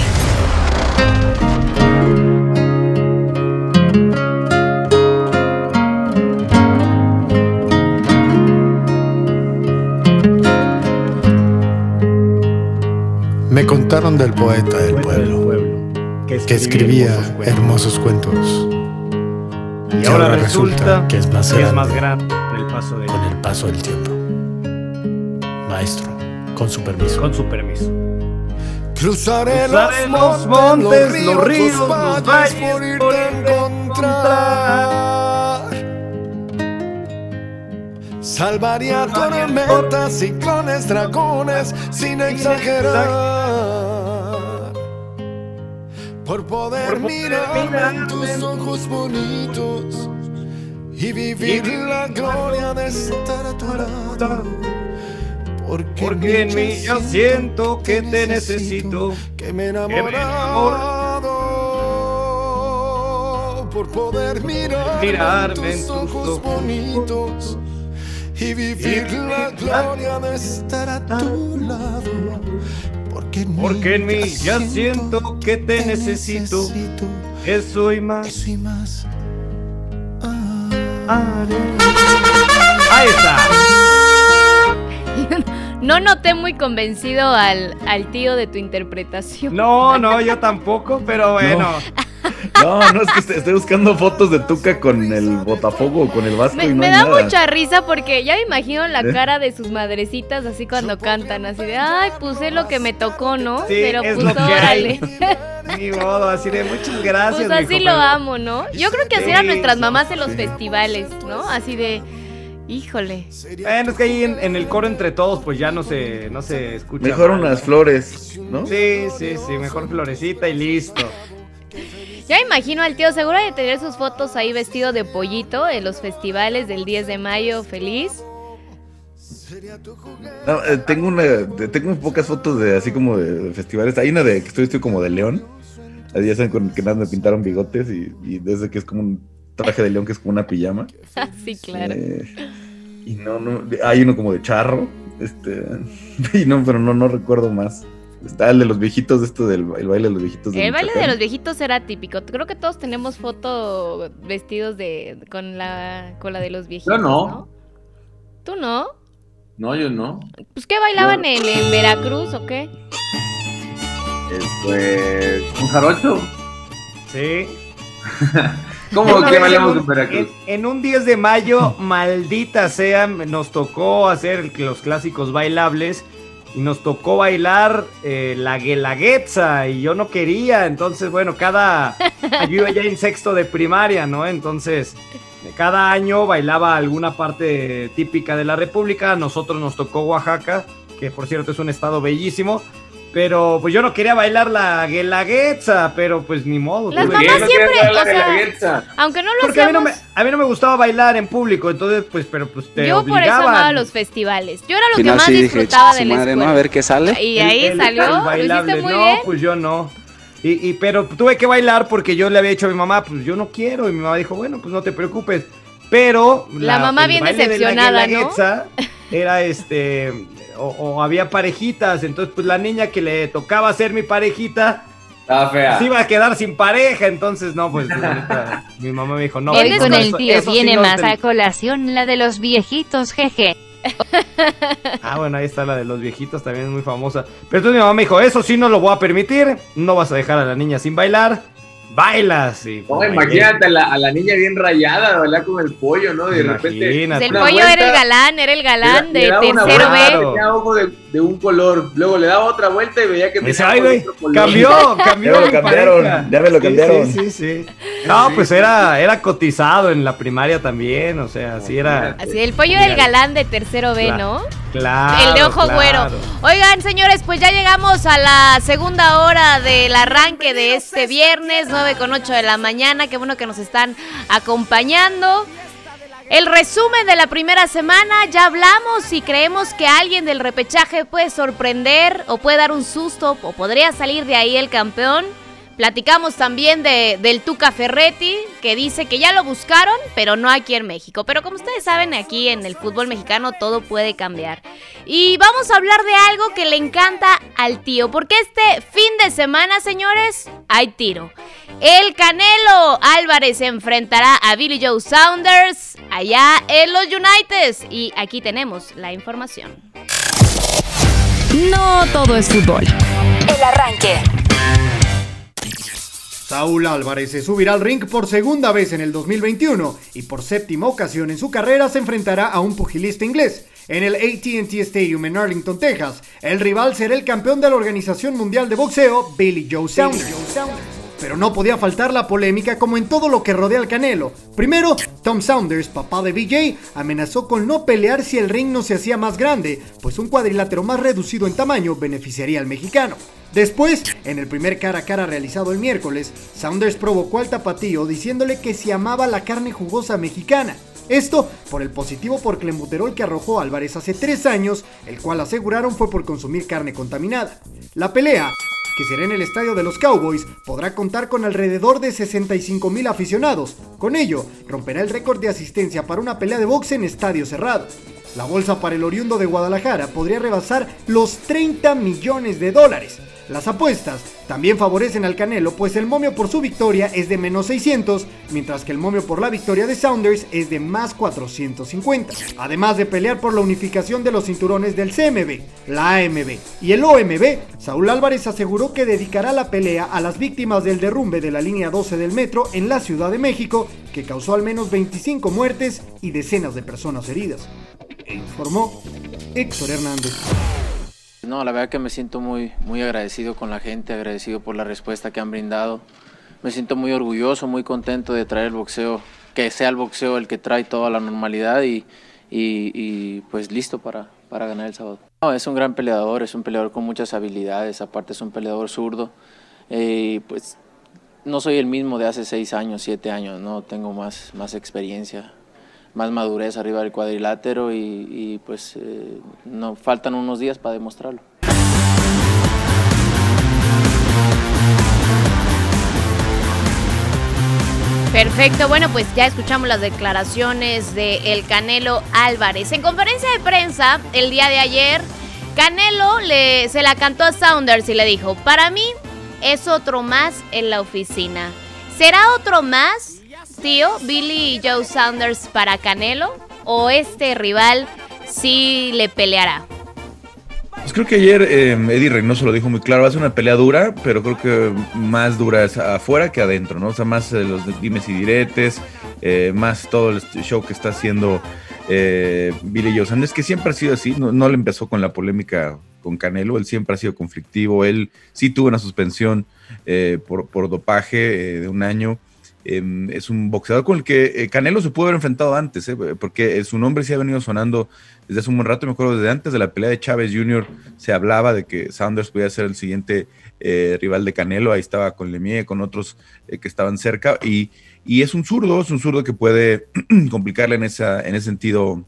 Speaker 20: Me contaron del poeta del pueblo
Speaker 5: que
Speaker 20: escribía hermosos cuentos.
Speaker 5: Y ahora resulta
Speaker 20: que es más
Speaker 5: que es
Speaker 20: grande
Speaker 5: más grande con el paso del
Speaker 20: con el paso del tiempo. Maestro, con su permiso.
Speaker 5: Con su permiso.
Speaker 20: Cruzaré,
Speaker 5: Cruzaré los montes, los ríos, los valles
Speaker 20: por irte
Speaker 5: por
Speaker 20: a encontrar. Salvaría tormentas, ciclones, dragones, sin exagerar. Por poder mirarme en tus ojos bonitos y vivir la gloria de estar a tu lado. Porque,
Speaker 5: Porque en mí yo siento que te necesito.
Speaker 20: que me he
Speaker 5: que
Speaker 20: enamorado por poder mirarme,
Speaker 5: Mirarme
Speaker 20: en tus ojos bonitos y vivir la gloria de estar a tu lado. Porque en
Speaker 5: Porque en mí ya siento que te necesito. Eso y más.
Speaker 20: Eso y más.
Speaker 5: Haré. Ahí está. *laughs*
Speaker 2: No noté muy convencido al, al tío de tu interpretación.
Speaker 5: No, no, yo tampoco, pero bueno.
Speaker 10: No, *laughs* no, es que estoy- estoy buscando fotos de Tuca con el Botafogo o con el Vasco
Speaker 2: Me,
Speaker 10: y no
Speaker 2: me
Speaker 10: hay
Speaker 2: da
Speaker 10: nada.
Speaker 2: mucha risa porque ya me imagino la
Speaker 10: ¿Eh?
Speaker 2: cara de sus madrecitas así cuando cantan, así de, ay, puse lo que me tocó, ¿no?
Speaker 5: Sí,
Speaker 2: Pero
Speaker 5: es
Speaker 2: pues
Speaker 5: lo que hay.
Speaker 2: órale.
Speaker 5: Ni modo, así de muchas gracias.
Speaker 2: Pues así lo
Speaker 5: pero-
Speaker 2: amo, ¿no? Yo creo que así eran nuestras mamás en los
Speaker 5: sí.
Speaker 2: festivales, ¿no? Así de, híjole.
Speaker 5: Bueno, es que ahí en, en el coro entre todos, pues ya no se, no se escucha.
Speaker 10: Mejor
Speaker 5: mal,
Speaker 10: unas
Speaker 5: ¿no?
Speaker 10: flores, ¿no?
Speaker 5: Sí, sí, sí, mejor florecita y listo.
Speaker 2: Ya me imagino al tío seguro de tener sus fotos ahí vestido de pollito en los festivales del 10 de mayo, feliz.
Speaker 10: No, eh, tengo una, tengo pocas fotos de así como de festivales. Hay una de que estoy vestido como de león. Ahí ya saben con que nada me pintaron bigotes y, y desde que es como un traje de león que es como una pijama. *laughs*
Speaker 2: sí, claro.
Speaker 10: Eh, y no, no, hay uno como de charro. Este, *laughs* y no, pero no, no recuerdo más. Está el de los viejitos, esto del el baile de los viejitos.
Speaker 2: El baile de los viejitos era típico. Creo que todos tenemos foto vestidos de con la con la de los viejitos.
Speaker 4: Yo no.
Speaker 2: ¿Tú no?
Speaker 4: No, yo no.
Speaker 2: Pues qué bailaban en, en Veracruz o qué?
Speaker 4: Pues. ¿Un jarocho?
Speaker 5: Sí. *laughs*
Speaker 4: ¿Cómo que bailamos
Speaker 5: en
Speaker 4: Veracruz?
Speaker 5: En, en un 10 de mayo, maldita sea, nos tocó hacer los clásicos bailables y nos tocó bailar eh, la guelaguetza y yo no quería, entonces bueno, cada... *laughs* Yo iba ya en sexto de primaria, ¿no? Entonces, cada año bailaba alguna parte típica de la República, nosotros nos tocó Oaxaca, que por cierto es un estado bellísimo. Pero pues yo no quería bailar la guelaguetza, pero pues ni modo.
Speaker 2: Las mamás siempre, o sea, aunque no lo
Speaker 5: porque a mí no, me, a mí no me gustaba bailar en público, entonces, pues, pero pues te
Speaker 2: yo por eso
Speaker 5: obligaban.
Speaker 2: amaba los festivales. Yo era lo que más
Speaker 19: sí dije,
Speaker 2: disfrutaba
Speaker 19: "Chinga
Speaker 2: de la
Speaker 19: madre,
Speaker 2: escuela.
Speaker 19: ¿no? A ver qué sale.
Speaker 2: Y ahí
Speaker 5: el-
Speaker 2: salió,
Speaker 5: el
Speaker 2: lo
Speaker 5: bailable.
Speaker 2: hiciste muy
Speaker 5: no,
Speaker 2: bien.
Speaker 5: pues yo no. Y, y- pero tuve que bailar porque yo le había dicho a mi mamá, pues yo no quiero. Y mi mamá dijo, bueno, pues no te preocupes. pero
Speaker 2: La mamá bien
Speaker 5: baile de la
Speaker 2: decepcionada, ¿no?
Speaker 5: Guelaguetza Era este, o, o había parejitas, entonces pues la niña que le tocaba ser mi parejita,
Speaker 4: Estaba fea.
Speaker 5: se iba a quedar sin pareja, entonces no, pues neta, mi mamá me dijo, no. No,
Speaker 12: con
Speaker 5: no,
Speaker 12: el tío
Speaker 5: eso sí
Speaker 12: viene
Speaker 5: no
Speaker 12: más
Speaker 5: te-
Speaker 12: a colación la de los viejitos, jeje. *laughs*
Speaker 5: Ah, bueno, ahí está la de los viejitos, también es muy famosa. Pero entonces mi mamá me dijo, eso sí no lo voy a permitir, no vas a dejar a la niña sin bailar, bailas. Y,
Speaker 4: No,
Speaker 5: pues,
Speaker 4: imagínate a la, a la niña bien rayada, ¿verdad? Con el pollo, ¿no? De repente.
Speaker 5: Imagínate.
Speaker 2: El
Speaker 4: una
Speaker 2: pollo
Speaker 4: vuelta,
Speaker 2: era el galán, era el galán
Speaker 4: le-
Speaker 2: de tercero B.
Speaker 4: Tenía ojo de, de un color. Luego le daba otra vuelta y veía que tenía otro color.
Speaker 5: cambió, *laughs* cambió.
Speaker 10: Ya me lo cambiaron, ya me lo
Speaker 5: Sí,
Speaker 10: cambiaron.
Speaker 5: Sí, sí, sí. No, pues era, era cotizado en la primaria también, o sea, así era.
Speaker 2: Así, el pollo era el galán de tercero B,
Speaker 5: Claro.
Speaker 2: ¿no?
Speaker 5: Claro.
Speaker 2: el de ojo
Speaker 5: claro.
Speaker 2: güero. Oigan, señores, pues ya llegamos a la segunda hora del arranque de este viernes, 9 con 8 de la mañana. Qué bueno que nos están acompañando. El resumen de la primera semana, ya hablamos y creemos que alguien del repechaje puede sorprender o puede dar un susto o podría salir de ahí el campeón. Platicamos también de, del Tuca Ferretti, que dice que ya lo buscaron, pero no aquí en México. Pero como ustedes saben, aquí en el fútbol mexicano todo puede cambiar. Y vamos a hablar de algo que le encanta al tío, porque este fin de semana, señores, hay tiro. El Canelo Álvarez se enfrentará a Billy Joe Saunders allá en los United. Y aquí tenemos la información.
Speaker 1: No todo es fútbol. El arranque.
Speaker 21: Saúl Álvarez se subirá al ring por segunda vez en el 2021 y por séptima ocasión en su carrera se enfrentará a un pugilista inglés. En el ATT Stadium en Arlington, Texas, el rival será el campeón de la Organización Mundial de Boxeo, Billy Joe Saunders. Pero no podía faltar la polémica como en todo lo que rodea al Canelo. Primero, Tom Saunders, papá de BJ, amenazó con no pelear si el ring no se hacía más grande, pues un cuadrilátero más reducido en tamaño beneficiaría al mexicano. Después, en el primer cara a cara realizado el miércoles, Saunders provocó al tapatío diciéndole que se amaba la carne jugosa mexicana. Esto por el positivo por que arrojó Álvarez hace tres años, el cual aseguraron fue por consumir carne contaminada. La pelea, que será en el estadio de los Cowboys, podrá contar con alrededor de 65 mil aficionados. Con ello, romperá el récord de asistencia para una pelea de boxe en estadio cerrado. La bolsa para el oriundo de Guadalajara podría rebasar los 30 millones de dólares. Las apuestas también favorecen al Canelo, pues el momio por su victoria es de menos 600, mientras que el momio por la victoria de Saunders es de más 450. Además de pelear por la unificación de los cinturones del CMB, la AMB y el OMB, Saúl Álvarez aseguró que dedicará la pelea a las víctimas del derrumbe de la línea 12 del metro en la Ciudad de México, que causó al menos 25 muertes y decenas de personas heridas. E informó Héctor Hernández.
Speaker 22: No, la verdad que me siento muy, muy agradecido con la gente, agradecido por la respuesta que han brindado. Me siento muy orgulloso, muy contento de traer el boxeo, que sea el boxeo el que trae toda la normalidad y, y- y, pues listo para, para ganar el sábado. No, es un gran peleador, es un peleador con muchas habilidades, aparte es un peleador zurdo. Eh, pues no soy el mismo de hace seis años, siete años, no tengo más, más experiencia, más madurez arriba del cuadrilátero y, pues eh, no faltan unos días para demostrarlo.
Speaker 2: Perfecto, bueno, pues ya escuchamos las declaraciones de el Canelo Álvarez. En conferencia de prensa el día de ayer, Canelo le, se la cantó a Saunders y le dijo, para mí es otro más en la oficina. ¿Será otro más, tío, Billy Joe Saunders para Canelo? ¿O este rival sí le peleará?
Speaker 10: Pues creo que ayer eh, Eddie Reynoso lo dijo muy claro, va una pelea dura, pero creo que más dura es afuera que adentro, ¿no? O sea, más eh, los dimes y diretes, eh, más todo el show que está haciendo eh, Billy Joe Sanders, que siempre ha sido así, no, no le empezó con la polémica con Canelo, él siempre ha sido conflictivo, él sí tuvo una suspensión eh, por, por dopaje eh, de un año. Es un boxeador con el que eh, Canelo se pudo haber enfrentado antes, eh, porque eh, su nombre sí ha venido sonando desde hace un buen rato. Me acuerdo desde antes de la pelea de Chávez Jr. se hablaba de que Saunders podía ser el siguiente rival de Canelo. Ahí estaba con Lemieux, con otros que estaban cerca. Y, y es un zurdo, es un zurdo que puede *clears throat* complicarle en, esa, en ese sentido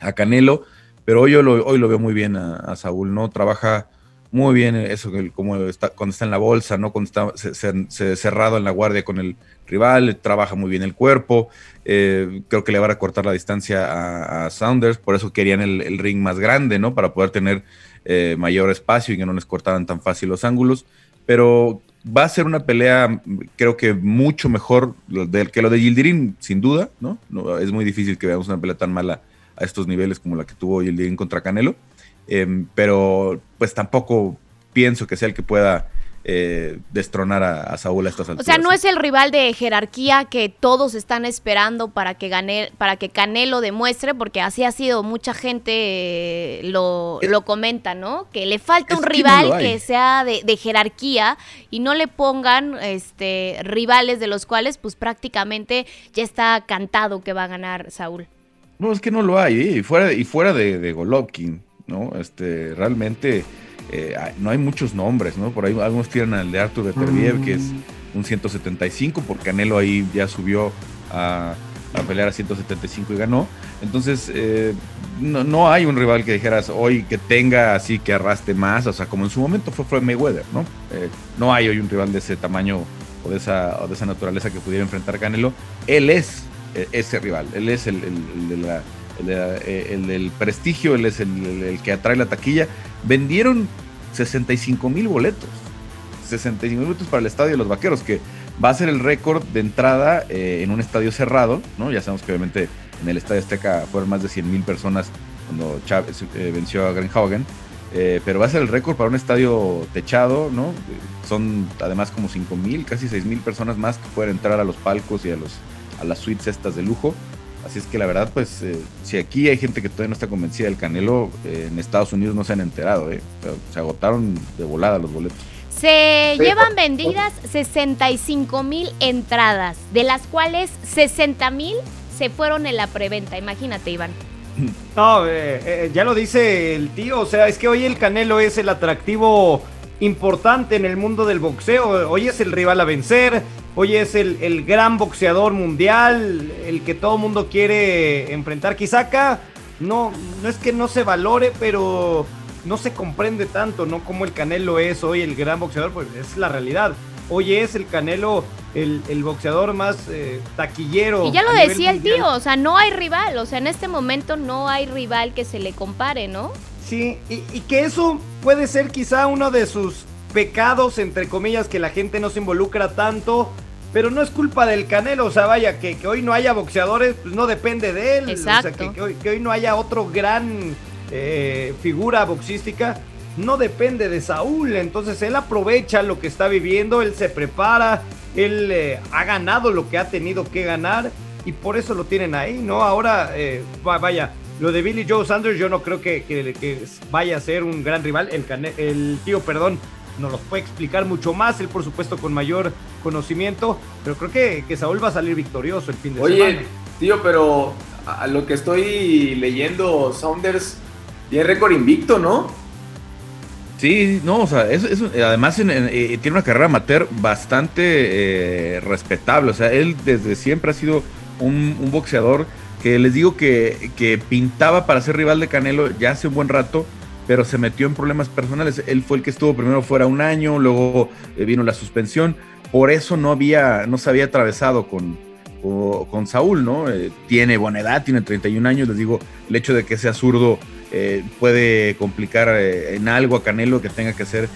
Speaker 10: a Canelo. Pero hoy, yo lo, hoy lo veo muy bien a Saúl, ¿no? Trabaja muy bien eso, que como está, cuando está en la bolsa, ¿no? Cuando está ce- ce- cerrado en la guardia con el rival, trabaja muy bien el cuerpo. eh, creo que le va a recortar la distancia a, Saunders, por eso querían el, el ring más grande, ¿no? Para poder tener eh, mayor espacio y que no les cortaran tan fácil los ángulos. Pero va a ser una pelea, creo que mucho mejor que lo de Yildirim, sin duda, ¿no? Es muy difícil que veamos una pelea tan mala a estos niveles como la que tuvo Yildirim contra Canelo. Em, pero pues tampoco pienso que sea el que pueda eh, destronar a, a Saúl a estas
Speaker 2: O
Speaker 10: alturas.
Speaker 2: sea, no es el rival de jerarquía que todos están esperando para que gane, para que Canelo demuestre, porque así ha sido, mucha gente eh, lo, lo comenta, ¿no? Que le falta un
Speaker 10: que
Speaker 2: rival que sea de, de jerarquía y no le pongan este rivales de los cuales pues prácticamente ya está cantado que va a ganar Saúl.
Speaker 10: No, es que no lo hay, ¿eh? y fuera, y fuera de, de Golovkin, ¿no? Este, realmente eh, no hay muchos nombres, ¿no? Por ahí algunos tiran al de Artur Beterbiev, que es un 175, porque Canelo ahí ya subió a, a pelear a 175 y ganó. Entonces, eh, no, no hay un rival que dijeras hoy que tenga así que arrastre más, o sea, como en su momento fue, fue Mayweather, ¿no? Eh, no hay hoy un rival de ese tamaño o de esa, o de esa naturaleza que pudiera enfrentar a Canelo. Él es ese rival, él es el, el- el de la- eh, el del prestigio, es el, que atrae la taquilla. Vendieron 65 mil boletos. 65 mil boletos para el estadio de los vaqueros, que va a ser el récord de entrada eh, en un estadio cerrado, ¿no? Ya sabemos que obviamente en el estadio Azteca fueron más de 100 mil personas cuando Chávez eh, venció a Grenhaugen. Eh, pero va a ser el récord para un estadio techado, ¿no? Son además como 5 mil, casi 6 mil personas más que pueden entrar a los palcos y a, los, a las suites estas de lujo. Así es que la verdad, pues, eh, si aquí hay gente que todavía no está convencida del Canelo, eh, en Estados Unidos no se han enterado, ¿eh? Pero se agotaron de volada los boletos.
Speaker 2: Se
Speaker 10: Sí,
Speaker 2: llevan vendidas 65 mil entradas, de las cuales 60 mil se fueron en la preventa. Imagínate, Iván. *clears throat*
Speaker 5: No, eh, eh, ya lo dice el tío, o sea, es que hoy el Canelo es el atractivo importante en el mundo del boxeo, hoy es el rival a vencer, hoy es el, el gran boxeador mundial, el que todo mundo quiere enfrentar. Quizá acá no, no es que no se valore, pero no se comprende tanto, ¿no? Como el Canelo es hoy el gran boxeador, pues es la realidad. Hoy es el Canelo el, el boxeador más eh, taquillero.
Speaker 2: Y ya lo decía el tío, o sea, no hay rival, o sea, en este momento no hay rival que se le compare, ¿no?
Speaker 5: Sí, y, y que eso puede ser quizá uno de sus pecados, entre comillas, que la gente no se involucra tanto, pero no es culpa del Canelo, o sea, vaya, que, que hoy no haya boxeadores, pues no depende de él, o sea, que, que hoy, que hoy no haya otro gran eh, figura boxística, no depende de Saúl, entonces él aprovecha lo que está viviendo, él se prepara, él eh, ha ganado lo que ha tenido que ganar y por eso lo tienen ahí, ¿no? Ahora, eh, va- vaya, lo de Billy Joe Sanders yo no creo que, que- que vaya a ser un gran rival, el, el tío, perdón, nos los puede explicar mucho más, él por supuesto con mayor conocimiento, pero creo que, que Saúl va a salir victorioso el fin de
Speaker 4: Oye,
Speaker 5: semana.
Speaker 4: tío, pero a a lo que estoy leyendo, Saunders tiene récord invicto, ¿no?
Speaker 10: Sí, no, o sea, es, es- además en- en- eh, tiene una carrera amateur bastante eh, respetable. O sea, él desde siempre ha sido un, un boxeador que les digo que, que pintaba para ser rival de Canelo ya hace un buen rato, pero se metió en problemas personales. Él fue el que estuvo primero fuera un año, luego eh, vino la suspensión. Por eso no había, no se había atravesado con, Saúl, ¿no? Eh, tiene buena edad, tiene 31 años, les digo, el hecho de que sea zurdo eh, puede complicar eh, en algo a Canelo que tenga que hacer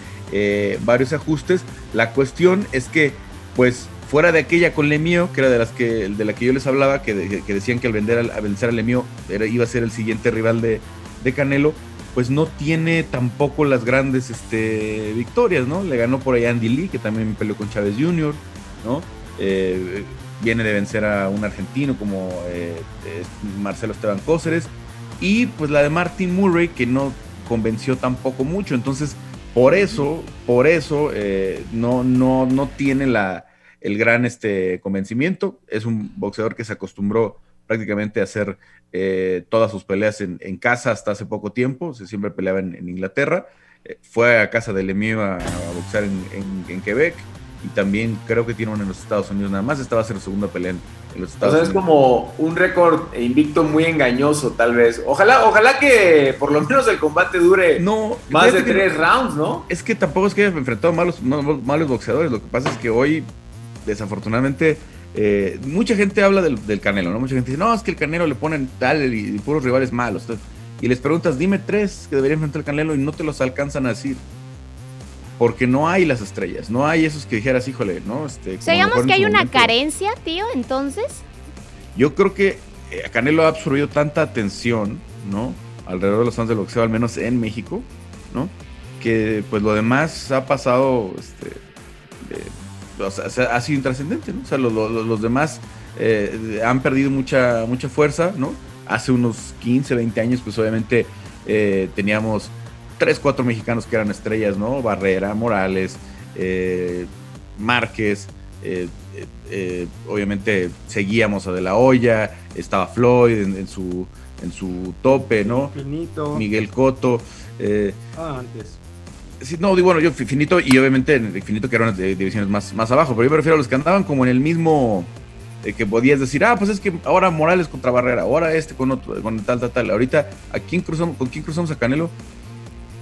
Speaker 10: varios ajustes. La cuestión es que, pues, fuera de aquella con Lemieux, que era de las que, de la que yo les hablaba, que, que decían que al, vender al, al vencer a Lemieux era- iba a ser el siguiente rival de, de Canelo, pues no tiene tampoco las grandes este, victorias, ¿no? Le ganó por ahí Andy Lee, que también peleó con Chávez Jr., ¿no? Eh, viene de vencer a un argentino como eh, Marcelo Esteban Cóceres, y pues la de Martin Murray, que no convenció tampoco mucho, entonces por eso, por eso eh, no, no, no tiene la, el gran este, convencimiento, es un boxeador que se acostumbró prácticamente hacer eh, todas sus peleas en, en casa hasta hace poco tiempo, se siempre peleaba en, en Inglaterra, eh, fue a casa de Lemieux a, a boxear en, Quebec y también creo que tiene uno en los Estados Unidos. Nada más esta va a ser su segunda pelea en, los
Speaker 4: O
Speaker 10: Estados
Speaker 4: sea, es
Speaker 10: Unidos.
Speaker 4: como un récord invicto muy engañoso, tal vez. Ojalá, ojalá que por lo menos el combate dure más de
Speaker 10: que
Speaker 4: tres
Speaker 10: no-
Speaker 4: rounds, ¿no?
Speaker 10: Es que tampoco es que haya enfrentado malos, no, malos boxeadores. Lo que pasa es que hoy, desafortunadamente, eh, mucha gente habla del, del Canelo, ¿no? Mucha gente dice, no, es que el Canelo le ponen tal y, y puros rivales malos. Entonces, y les preguntas, dime tres que debería enfrentar el Canelo y no te los alcanzan a decir. Porque no hay las estrellas, no hay esos que dijeras, híjole, ¿no? Este,
Speaker 2: digamos que hay una
Speaker 10: momento".
Speaker 2: carencia, tío, entonces.
Speaker 10: Yo creo que eh, Canelo ha absorbido tanta atención, ¿no? Alrededor de los fans del boxeo, al menos en México, ¿no? Que pues lo demás ha pasado, este, eh, o sea, se- ha sido intrascendente, ¿no? O sea, lo- lo- los demás eh, han perdido mucha, mucha fuerza, ¿no? Hace unos 15, 20 años, pues obviamente eh, teníamos 3, 4 mexicanos que eran estrellas, ¿no? Barrera, Morales, eh, Márquez, eh, obviamente seguíamos a De La Hoya, estaba Floyd en, en su, en su tope, ¿no?
Speaker 5: Finito.
Speaker 10: Miguel Cotto. eh,
Speaker 5: Ah, antes.
Speaker 10: Sí, no, digo, bueno, yo fi- finito y obviamente finito que eran divisiones más, más abajo, pero yo me refiero a los que andaban como en el mismo, eh, que podías decir, ah, pues es que ahora Morales contra Barrera, ahora este con otro, con tal, tal, tal. Ahorita, ¿a quién cruzamos, ¿con quién cruzamos a Canelo?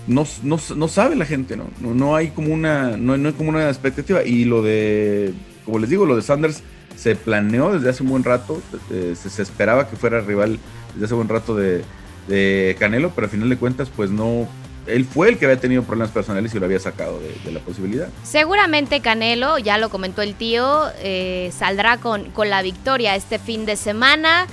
Speaker 10: No, no, no sabe la gente, ¿no? No, no hay como una, no, no hay como una expectativa. Y lo de, como les digo, lo de Sanders se planeó desde hace un buen rato, eh, se, esperaba que fuera rival desde hace un buen rato de Canelo, pero al final de cuentas, pues no, él fue el que había tenido problemas personales y lo había sacado de, de la posibilidad.
Speaker 2: Seguramente Canelo, ya lo comentó el tío, eh, saldrá con, con la victoria este fin de semana.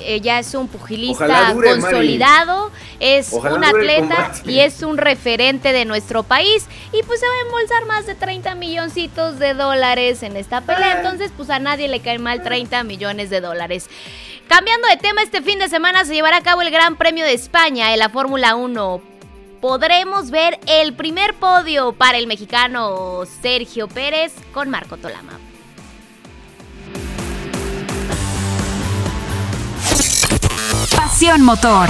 Speaker 2: Eh, ya es un pugilista
Speaker 4: Mari.
Speaker 2: consolidado, es
Speaker 4: Ojalá
Speaker 2: un atleta y es un referente de nuestro país. Y pues se va a embolsar más de 30 milloncitos de dólares en esta pelea. Entonces, pues a nadie le cae mal 30 millones de dólares. Cambiando de tema, este fin de semana se llevará a cabo el Gran Premio de España en la Fórmula 1 podremos ver el primer podio para el mexicano Sergio Pérez con Marco Tolama.
Speaker 1: Pasión motor.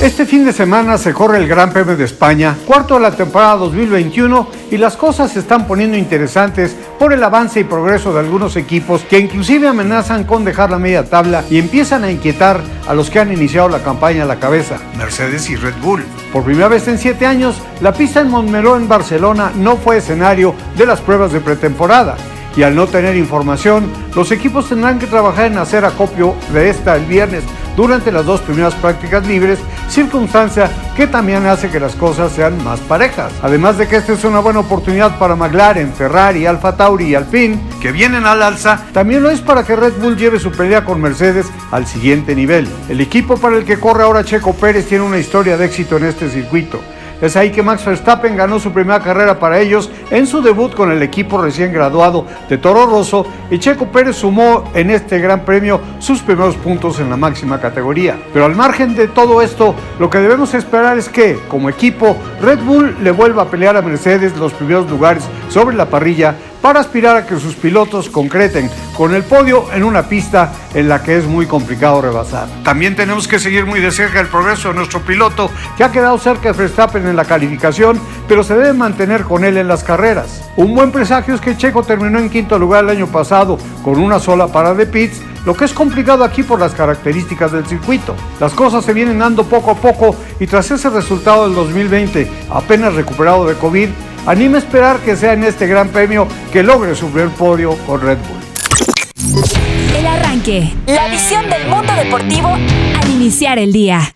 Speaker 23: Este fin de semana se corre el Gran Premio de España, cuarto de la temporada 2021, y las cosas se están poniendo interesantes por el avance y progreso de algunos equipos que inclusive amenazan con dejar la media tabla y empiezan a inquietar a los que han iniciado la campaña a la cabeza, Mercedes y Red Bull. Por primera vez en siete años, la pista en Montmeló en Barcelona no fue escenario de las pruebas de pretemporada y al no tener información, los equipos tendrán que trabajar en hacer acopio de esta el viernes durante las dos primeras prácticas libres, circunstancia que también hace que las cosas sean más parejas. Además de que esta es una buena oportunidad para McLaren, Ferrari, Alfa Tauri y Alpine, que vienen al alza, también lo es para que Red Bull lleve su pelea con Mercedes al siguiente nivel. El equipo para el que corre ahora Checo Pérez tiene una historia de éxito en este circuito. Es ahí que Max Verstappen ganó su primera carrera para ellos en su debut con el equipo recién graduado de Toro Rosso y Checo Pérez sumó en este gran premio sus primeros puntos en la máxima categoría. Pero al margen de todo esto, lo que debemos esperar es que, como equipo, Red Bull le vuelva a pelear a Mercedes los primeros lugares sobre la parrilla para aspirar a que sus pilotos concreten con el podio en una pista en la que es muy complicado rebasar. También tenemos que seguir muy de cerca el progreso de nuestro piloto, que ha quedado cerca de Verstappen en la calificación, pero se debe mantener con él en las carreras. Un buen presagio es que Checo terminó en quinto lugar el año pasado con una sola parada de pits, lo que es complicado aquí por las características del circuito. Las cosas se vienen dando poco a poco y tras ese resultado del 2020, apenas recuperado de COVID, anima a esperar que sea en este gran premio que logre su primer podio con Red Bull.
Speaker 1: El arranque. La visión del mundo deportivo al iniciar el día.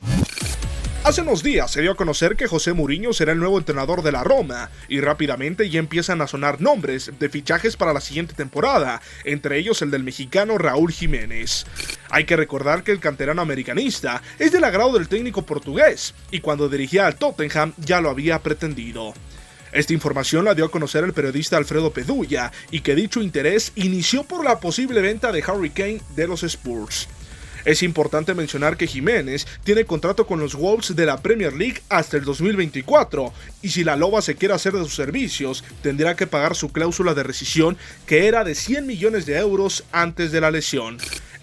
Speaker 24: Hace unos días se dio a conocer que José Mourinho será el nuevo entrenador de la Roma y rápidamente ya empiezan a sonar nombres de fichajes para la siguiente temporada, entre ellos el del mexicano Raúl Jiménez. Hay que recordar que el canterano americanista es del agrado del técnico portugués y cuando dirigía al Tottenham ya lo había pretendido. Esta información la dio a conocer el periodista Alfredo Pedulla y que dicho interés inició por la posible venta de Harry Kane de los Spurs. Es importante mencionar que Jiménez tiene contrato con los Wolves de la Premier League hasta el 2024 y si la Loba se quiere hacer de sus servicios tendrá que pagar su cláusula de rescisión que era de 100 millones de euros antes de la lesión.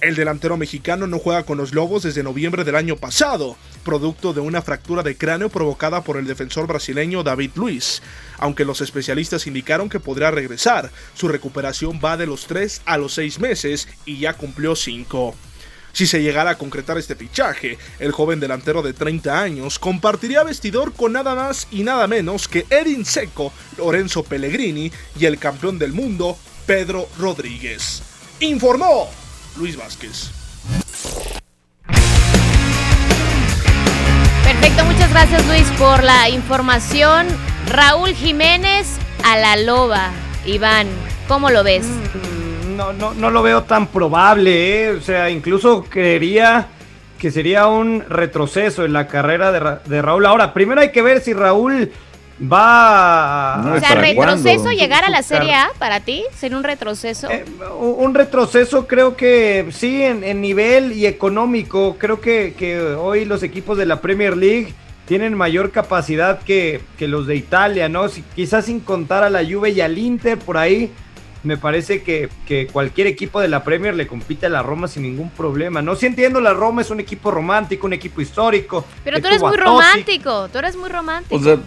Speaker 24: El delantero mexicano no juega con los Lobos desde noviembre del año pasado, producto de una fractura de cráneo provocada por el defensor brasileño David Luiz. Aunque los especialistas indicaron que podrá regresar, su recuperación va de los 3 a los 6 meses y ya cumplió 5. Si se llegara a concretar este fichaje, el joven delantero de 30 años compartiría vestidor con nada más y nada menos que Edin Seco, Lorenzo Pellegrini y el campeón del mundo, Pedro Rodríguez. Informó Luis Vázquez.
Speaker 2: Perfecto, muchas gracias Luis por la información. Raúl Jiménez a la loba. Iván, ¿cómo lo ves?
Speaker 5: Mm, No, no, no lo veo tan probable, ¿eh? O sea, incluso creería que sería un retroceso en la carrera de, Ra- de Raúl. Ahora, primero hay que ver si Raúl va
Speaker 2: o sea, retroceso llegar a la Serie A para ti, sería un retroceso.
Speaker 5: Eh, Un retroceso creo que sí, en, en nivel y económico. Creo que, que hoy los equipos de la Premier League tienen mayor capacidad que, que los de Italia, ¿no? Si- quizás sin contar a la Juve y al Inter por ahí. Me parece que, que cualquier equipo de la Premier le compite a la Roma sin ningún problema. No, si entiendo, la Roma es un equipo romántico, un equipo histórico.
Speaker 2: Pero tú eres muy romántico, tú eres muy romántico.
Speaker 10: O sea,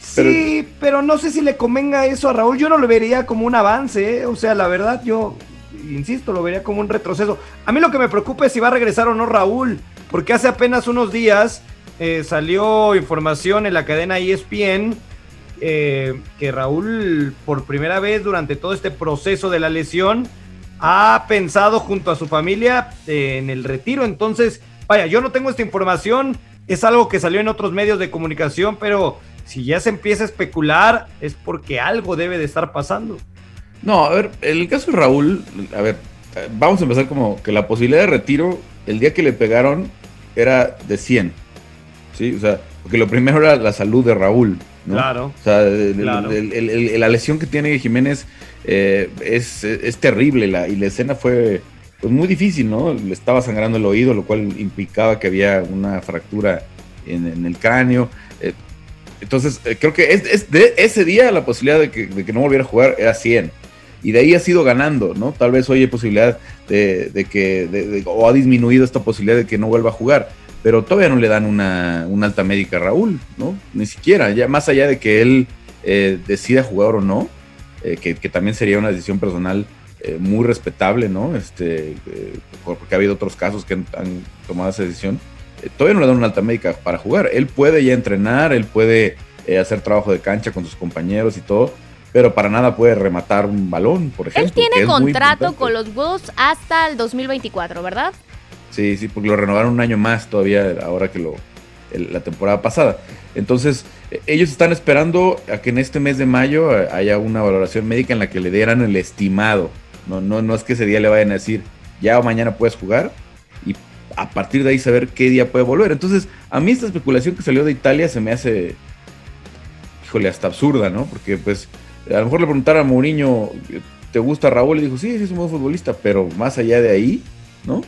Speaker 5: Sí, pero no sé si le convenga eso a Raúl. Yo no lo vería como un avance, ¿eh? o sea, la verdad, yo insisto, lo vería como un retroceso. A mí lo que me preocupa es si va a regresar o no Raúl, porque hace apenas unos días eh, salió información en la cadena ESPN eh, que Raúl, por primera vez durante todo este proceso de la lesión, ha pensado junto a su familia eh, en el retiro. Entonces, vaya, yo no tengo esta información, es algo que salió en otros medios de comunicación, pero si ya se empieza a especular es porque algo debe de estar pasando.
Speaker 10: No, a ver, el caso de Raúl, a ver, vamos a empezar como que la posibilidad de retiro, el día que le pegaron era de 100. ¿Sí? O sea, porque lo primero era la salud de Raúl. ¿no?
Speaker 5: Claro,
Speaker 10: O sea, el- el-
Speaker 5: claro.
Speaker 10: el- el- el- la lesión que tiene Jiménez eh, es, es terrible la, y la escena fue pues, muy difícil, ¿no? Le estaba sangrando el oído, lo cual implicaba que había una fractura en, en el cráneo. Entonces, eh, creo que es, es de ese día la posibilidad de que, no volviera a jugar era 100. Y de ahí ha sido ganando, ¿no? Tal vez hoy hay posibilidad de, que, o ha disminuido esta posibilidad de que no vuelva a jugar. Pero todavía no le dan una, una alta médica a Raúl, ¿no? Ni siquiera, ya más allá de que él eh, decida jugar o no, eh, que, también sería una decisión personal eh, muy respetable, ¿no? Este, porque ha habido otros casos que han tomado esa decisión. Todavía no le dan una alta médica para jugar. Él puede ya entrenar, él puede eh, hacer trabajo de cancha con sus compañeros y todo, pero para nada puede rematar un balón, por ejemplo.
Speaker 2: Él tiene contrato con los Wolves hasta el 2024, ¿verdad?
Speaker 10: Sí, sí, porque lo renovaron un año más todavía ahora que lo el- la temporada pasada. Entonces, eh, ellos están esperando a que en este mes de mayo eh, haya una valoración médica en la que le dieran el estimado. No, no, no es que ese día le vayan a decir, ya o mañana puedes jugar a partir de ahí saber qué día puede volver. Entonces, a mí esta especulación que salió de Italia se me hace, híjole, hasta absurda, ¿no? Porque pues a lo mejor le preguntaron a Mourinho, ¿te gusta Raúl? Y dijo, sí, sí, es un buen futbolista, pero más allá de ahí, ¿no?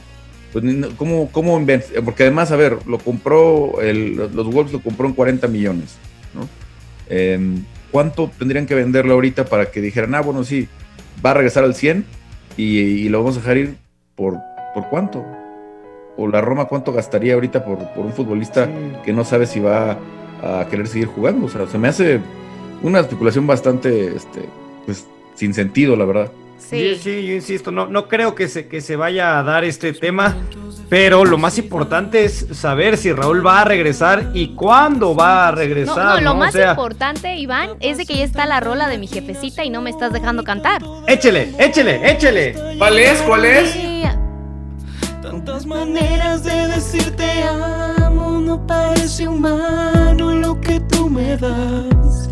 Speaker 10: Pues, ¿cómo, cómo Porque además, a ver, lo compró, el- los Wolves lo compró en 40 millones, ¿no? Em, ¿Cuánto tendrían que venderlo ahorita para que dijeran, ah, bueno, sí, va a regresar al 100 y, y lo vamos a dejar ir por, por cuánto? ¿O la Roma cuánto gastaría ahorita por, por un futbolista que no sabe si va a querer seguir jugando? O sea, se me hace una especulación bastante, este, pues, sin sentido, la verdad.
Speaker 5: Sí. sí, yo insisto, no, no creo que se, que se vaya a dar este tema, pero lo más importante es saber si Raúl va a regresar y cuándo va a regresar.
Speaker 2: no, lo
Speaker 5: ¿no? O
Speaker 2: más
Speaker 5: sea,
Speaker 2: importante, Iván, es de que ya está la rola de mi jefecita y no me estás dejando cantar.
Speaker 5: Échele, échele, échele.
Speaker 4: ¿Cuál es? ¿Cuál es?
Speaker 13: Tantas maneras de decirte amo, no parece humano lo que tú me das.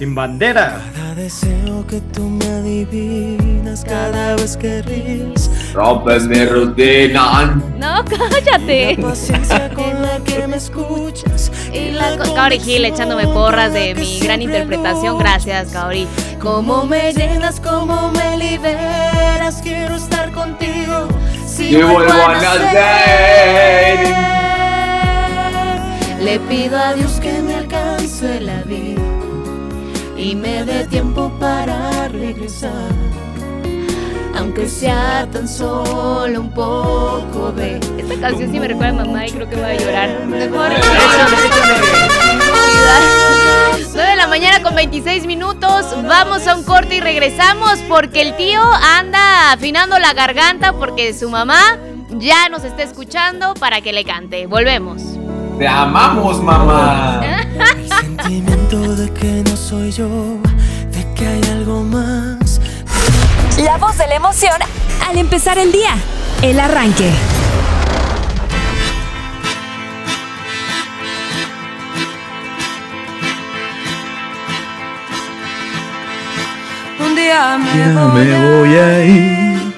Speaker 5: Sin bandera.
Speaker 13: Cada deseo que tú me adivinas cada vez que ríes.
Speaker 4: Rompes mi rutina.
Speaker 2: No, *laughs* cállate.
Speaker 13: La paciencia con la que me escuchas y la
Speaker 2: Kaori Gil echándome porras de mi gran interpretación. Gracias, Kaori.
Speaker 13: Cómo me llenas, cómo me liberas, quiero estar contigo. Si
Speaker 4: Y vuelvo a nacer.
Speaker 13: Le pido a Dios que me alcance la vida y me dé tiempo para regresar.
Speaker 2: aunque sea tan solo un poco de. Esta canción sí me recuerda a mamá y creo que voy a llorar. Mejor. 9 de la mañana con 26 minutos. Vamos a un corte y regresamos porque el tío anda afinando la garganta porque su mamá ya nos está escuchando para que le cante. Volvemos.
Speaker 4: Te amamos, mamá. *laughs*
Speaker 13: Sentimiento de que no soy yo, de que hay algo más.
Speaker 1: La voz de la emoción al empezar el día. El arranque.
Speaker 13: Un día me,
Speaker 10: Ya
Speaker 13: voy,
Speaker 10: me voy a ir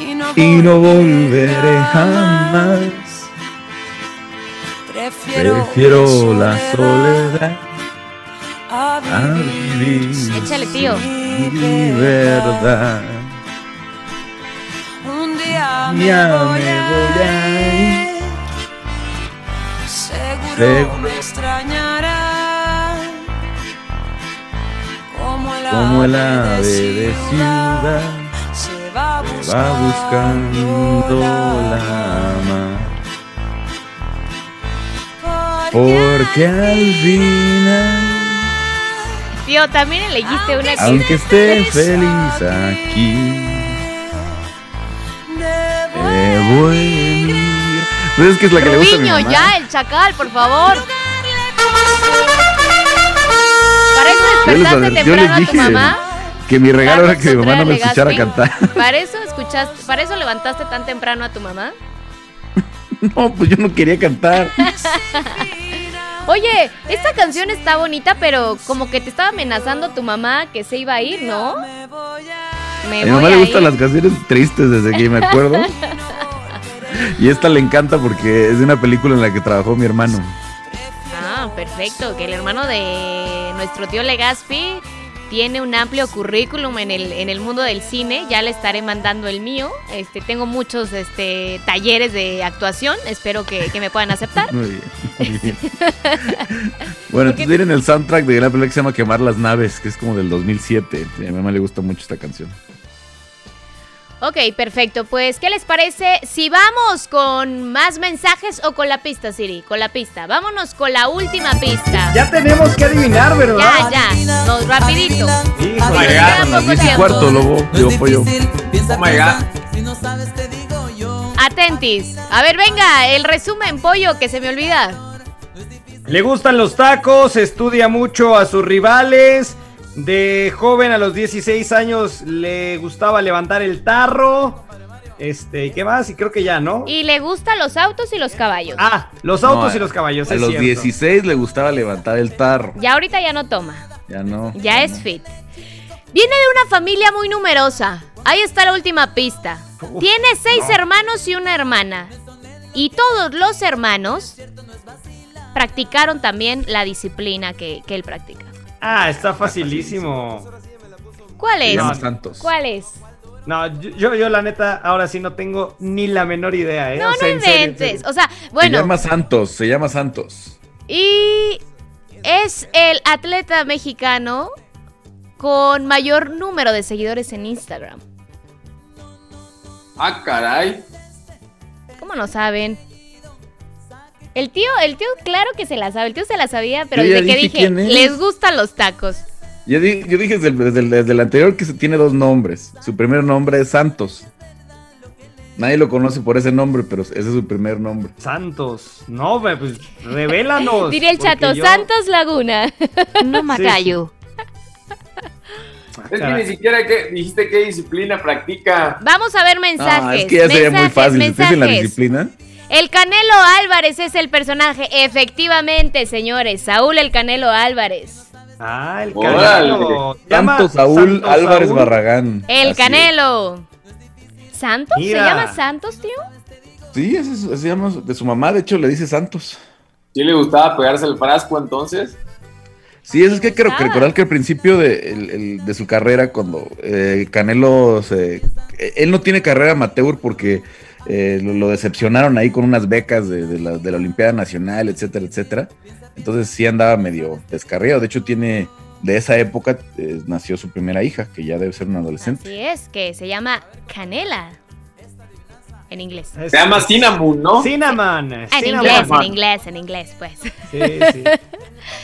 Speaker 13: y no,
Speaker 10: y no volveré jamás.
Speaker 13: prefiero,
Speaker 10: Prefiero la soledad
Speaker 13: a vivir.
Speaker 2: Échale, tío.
Speaker 10: sin verdad.
Speaker 13: Un día me
Speaker 10: Ya
Speaker 13: voy
Speaker 10: me
Speaker 13: a
Speaker 10: voy a ir.
Speaker 13: Seguro
Speaker 10: Seguro.
Speaker 13: me extrañará. Como el,
Speaker 10: Como el
Speaker 13: ave
Speaker 10: de ciudad
Speaker 13: se va
Speaker 10: va buscando la mar. Porque al final,
Speaker 2: Tío, también elegiste una que.
Speaker 10: aunque esté feliz aquí, debo ir. Pues es que es la que le gusta a mi
Speaker 2: Rubiño,
Speaker 10: mamá.
Speaker 2: ya, el chacal, por favor. Para eso despertaste temprano a tu mamá.
Speaker 10: que mi regalo era que mi mamá no me escuchara
Speaker 2: Legazpi.
Speaker 10: cantar. *laughs*
Speaker 2: Para eso escuchaste, para eso levantaste tan temprano a tu mamá. *laughs*
Speaker 10: No, pues yo no quería cantar. *laughs*
Speaker 2: Oye, esta canción está bonita, pero como que te estaba amenazando tu mamá que se iba a ir, ¿no? Me
Speaker 10: A mi mamá
Speaker 2: a
Speaker 10: le gustan las canciones tristes desde que me acuerdo. *laughs* Y esta le encanta porque es de una película en la que trabajó mi hermano.
Speaker 2: Ah, perfecto. Que el hermano de nuestro tío Legaspi tiene un amplio currículum en el, en el mundo del cine. Ya le estaré mandando el mío. Este, tengo muchos este, talleres de actuación. Espero que, que me puedan aceptar.
Speaker 10: Muy bien. muy bien. *laughs* bueno, entonces miren el soundtrack de la película que se llama Quemar las naves, que es como del 2007. Y a mi mamá le gusta mucho esta canción.
Speaker 2: Ok, perfecto. Pues, ¿qué les parece si vamos con más mensajes o con la pista, Siri? Con la pista. Vámonos con la última pista.
Speaker 5: Ya tenemos que adivinar, ¿verdad?
Speaker 2: Ya, ya. No, rapidito. Nos
Speaker 10: 10 y
Speaker 2: tiempo.
Speaker 10: cuarto, lobo. Digo, pollo.
Speaker 4: Oh my god.
Speaker 2: Atentis. A ver, venga, el resumen, pollo, que se me olvida.
Speaker 5: Le gustan los tacos, estudia mucho a sus rivales. De joven a los 16 años le gustaba levantar el tarro. Este, ¿y qué más? Y creo que ya, ¿no?
Speaker 2: Y le gustan los autos y los caballos.
Speaker 5: Ah, los autos
Speaker 10: No,
Speaker 5: y los caballos.
Speaker 10: A
Speaker 5: es
Speaker 10: los
Speaker 5: cierto.
Speaker 10: 16 le gustaba levantar el tarro.
Speaker 2: Ya ahorita ya no toma.
Speaker 10: Ya no.
Speaker 2: Ya es fit. Viene de una familia muy numerosa. Ahí está la última pista. Tiene seis
Speaker 13: no.
Speaker 2: hermanos y una hermana. Y todos los hermanos practicaron también la disciplina que, que él practica.
Speaker 5: Ah, está facilísimo.
Speaker 2: ¿Cuál
Speaker 5: Se
Speaker 2: es?
Speaker 5: llama Santos.
Speaker 2: ¿Cuál es?
Speaker 5: No, yo, yo, yo la neta, ahora sí no tengo ni la menor idea, ¿eh?
Speaker 2: No,
Speaker 5: O sea,
Speaker 2: no
Speaker 5: en serio, en
Speaker 2: inventes.
Speaker 5: serio.
Speaker 2: O sea,
Speaker 10: Se
Speaker 2: bueno.
Speaker 10: llama Santos, se llama Santos.
Speaker 2: Y es el atleta mexicano con mayor número de seguidores en Instagram.
Speaker 4: Ah, caray.
Speaker 2: ¿Cómo no saben? El tío, el tío, claro que se la sabe. El tío se la sabía, pero desde que
Speaker 10: dije
Speaker 2: les gustan los tacos.
Speaker 10: Yo, di- yo dije desde el, desde el- desde el anterior que se tiene dos nombres. Su primer nombre es Santos. Nadie lo conoce por ese nombre, pero ese es su primer nombre.
Speaker 5: Santos. No, pues revélanos.
Speaker 2: Diría el chato,
Speaker 5: yo-
Speaker 2: Santos Laguna. *laughs* no
Speaker 5: Macayo.
Speaker 4: Es que ni siquiera que dijiste qué disciplina practica.
Speaker 2: Vamos a ver mensajes.
Speaker 10: Ah, es que ya sería muy fácil. Si te dicen la disciplina.
Speaker 2: El Canelo Álvarez es el personaje. Efectivamente, señores. Saúl el Canelo Álvarez.
Speaker 5: Ah, el. Canelo.
Speaker 10: Santos Saúl Álvarez
Speaker 5: Saúl.
Speaker 10: Barragán.
Speaker 2: El
Speaker 10: Así
Speaker 2: Canelo. ¿Santos?
Speaker 10: Mira.
Speaker 2: ¿Se llama Santos, tío?
Speaker 10: Sí, ese, es- ese se llama de su mamá, de hecho le dice Santos.
Speaker 4: ¿Sí le gustaba pegarse el frasco entonces?
Speaker 10: Sí, eso es que creo que recordar que al principio de, el- el- de su carrera, cuando eh, Canelo se. eh, Él no tiene carrera amateur porque eh, lo, lo decepcionaron ahí con unas becas de, de la, de la Olimpiada Nacional, etcétera, etcétera. Entonces sí andaba medio descarriado. De hecho, tiene de esa época eh, nació su primera hija, que ya debe ser una adolescente.
Speaker 2: Así es, que se llama Canela. En inglés.
Speaker 4: Se llama Cinnamon, ¿no?
Speaker 5: Cinnamon.
Speaker 2: En
Speaker 5: Cinnamon.
Speaker 2: inglés, en inglés, en inglés, pues.
Speaker 5: Sí, sí.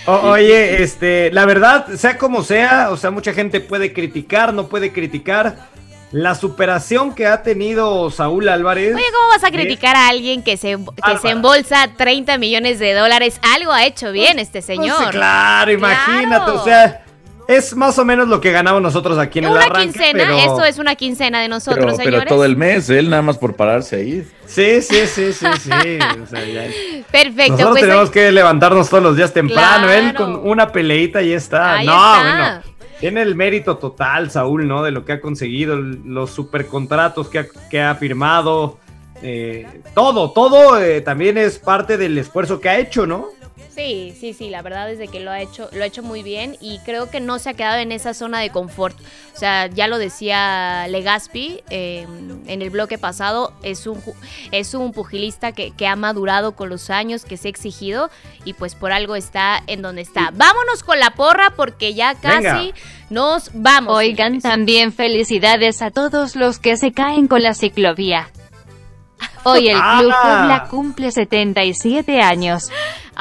Speaker 5: O- oye, este, la verdad, sea como sea, o sea, mucha gente puede criticar, no puede criticar la superación que ha tenido Saúl Álvarez.
Speaker 2: Oye, ¿cómo vas a criticar a alguien que se, que se embolsa 30 millones de dólares? Algo ha hecho bien este señor.
Speaker 5: Pues, claro, imagínate,
Speaker 2: Claro.
Speaker 5: o sea, es más o menos lo que ganamos nosotros aquí en el
Speaker 2: Una
Speaker 5: arranque.
Speaker 2: quincena,
Speaker 5: pero-
Speaker 2: eso es una quincena de nosotros,
Speaker 10: Pero, pero todo el mes, él nada más por pararse ahí.
Speaker 5: Sí, sí, sí, sí, sí. o sea, ya-
Speaker 2: Perfecto,
Speaker 5: Nosotros
Speaker 2: pues
Speaker 5: tenemos que levantarnos todos los días temprano,
Speaker 2: Claro.
Speaker 5: él con una peleita y está.
Speaker 2: Ahí
Speaker 5: no,
Speaker 2: está.
Speaker 5: bueno. Tiene el mérito total, Saúl, ¿no? De lo que ha conseguido, los supercontratos que ha, que ha firmado. eh, todo, todo eh, también es parte del esfuerzo que ha hecho, ¿no?
Speaker 2: Sí, sí, sí, la verdad es de que lo ha hecho, lo ha hecho muy bien y creo que no se ha quedado en esa zona de confort. O sea, ya lo decía Legaspi eh, en el bloque pasado, es un, ju- es un pugilista que, que ha madurado con los años, que se ha exigido y pues por algo está en donde está. Vámonos con la porra porque ya casi
Speaker 12: Venga.
Speaker 2: nos vamos.
Speaker 12: Oigan, también felicidades a todos los que se caen con la ciclovía. Hoy el Club
Speaker 2: Ah.
Speaker 12: Puebla cumple 77 años.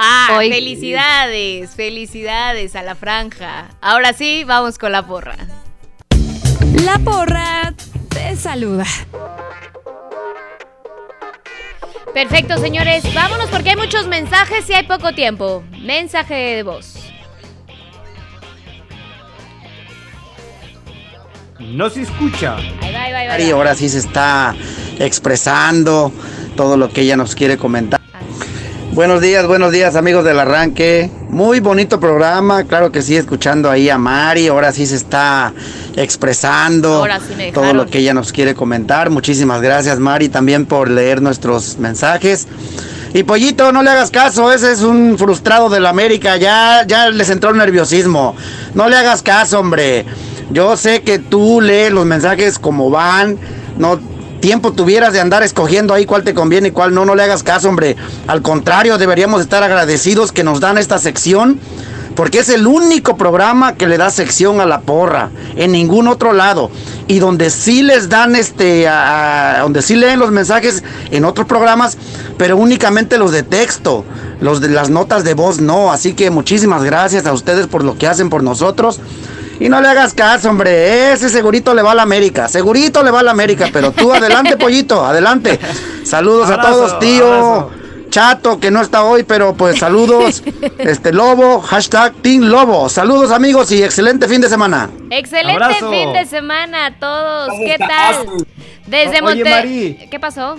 Speaker 2: Ah,
Speaker 12: Hoy-
Speaker 2: felicidades, felicidades a la franja. Ahora sí, vamos con la porra.
Speaker 1: La porra te saluda.
Speaker 2: Perfecto, señores. Vámonos porque hay muchos mensajes y hay poco tiempo. Mensaje de voz.
Speaker 5: No se escucha.
Speaker 2: Ahí va, ahí va, ahí va.
Speaker 25: Mari ahora sí se está expresando todo lo que ella nos quiere comentar. Buenos días, buenos días amigos del arranque. Muy bonito programa, claro que sí, escuchando ahí a Mari, ahora sí se está expresando
Speaker 2: Ahora sí me
Speaker 25: todo lo que ella nos quiere comentar. Muchísimas gracias Mari también por leer nuestros mensajes. Y Pollito, no le hagas caso, ese es un frustrado del América, ya, ya les entró el nerviosismo. No le hagas caso, hombre. Yo sé que tú lees los mensajes como van, no tiempo tuvieras de andar escogiendo ahí cuál te conviene y cuál no, no le hagas caso, hombre. Al contrario, deberíamos estar agradecidos que nos dan esta sección, porque es el único programa que le da sección a la porra, en ningún otro lado. Y donde sí les dan este, donde sí leen los mensajes en otros programas, pero únicamente los de texto, los de las notas de voz no. Así que muchísimas gracias a ustedes por lo que hacen por nosotros. Y no le hagas caso, hombre. Ese segurito le va a la América. Segurito le va a la América. Pero tú adelante, *laughs* pollito. Adelante. Saludos a todos, tío. Chato, que no está hoy, pero pues saludos. *laughs* Este Lobo, hashtag Team Lobo. Saludos, amigos, y excelente fin de semana.
Speaker 2: Excelente
Speaker 5: Abrazo.
Speaker 2: fin de semana a todos.
Speaker 25: ¿Cómo
Speaker 2: ¿Qué tal? Desde
Speaker 5: O- oye,
Speaker 2: Monte...
Speaker 5: Mari.
Speaker 2: ¿Qué pasó?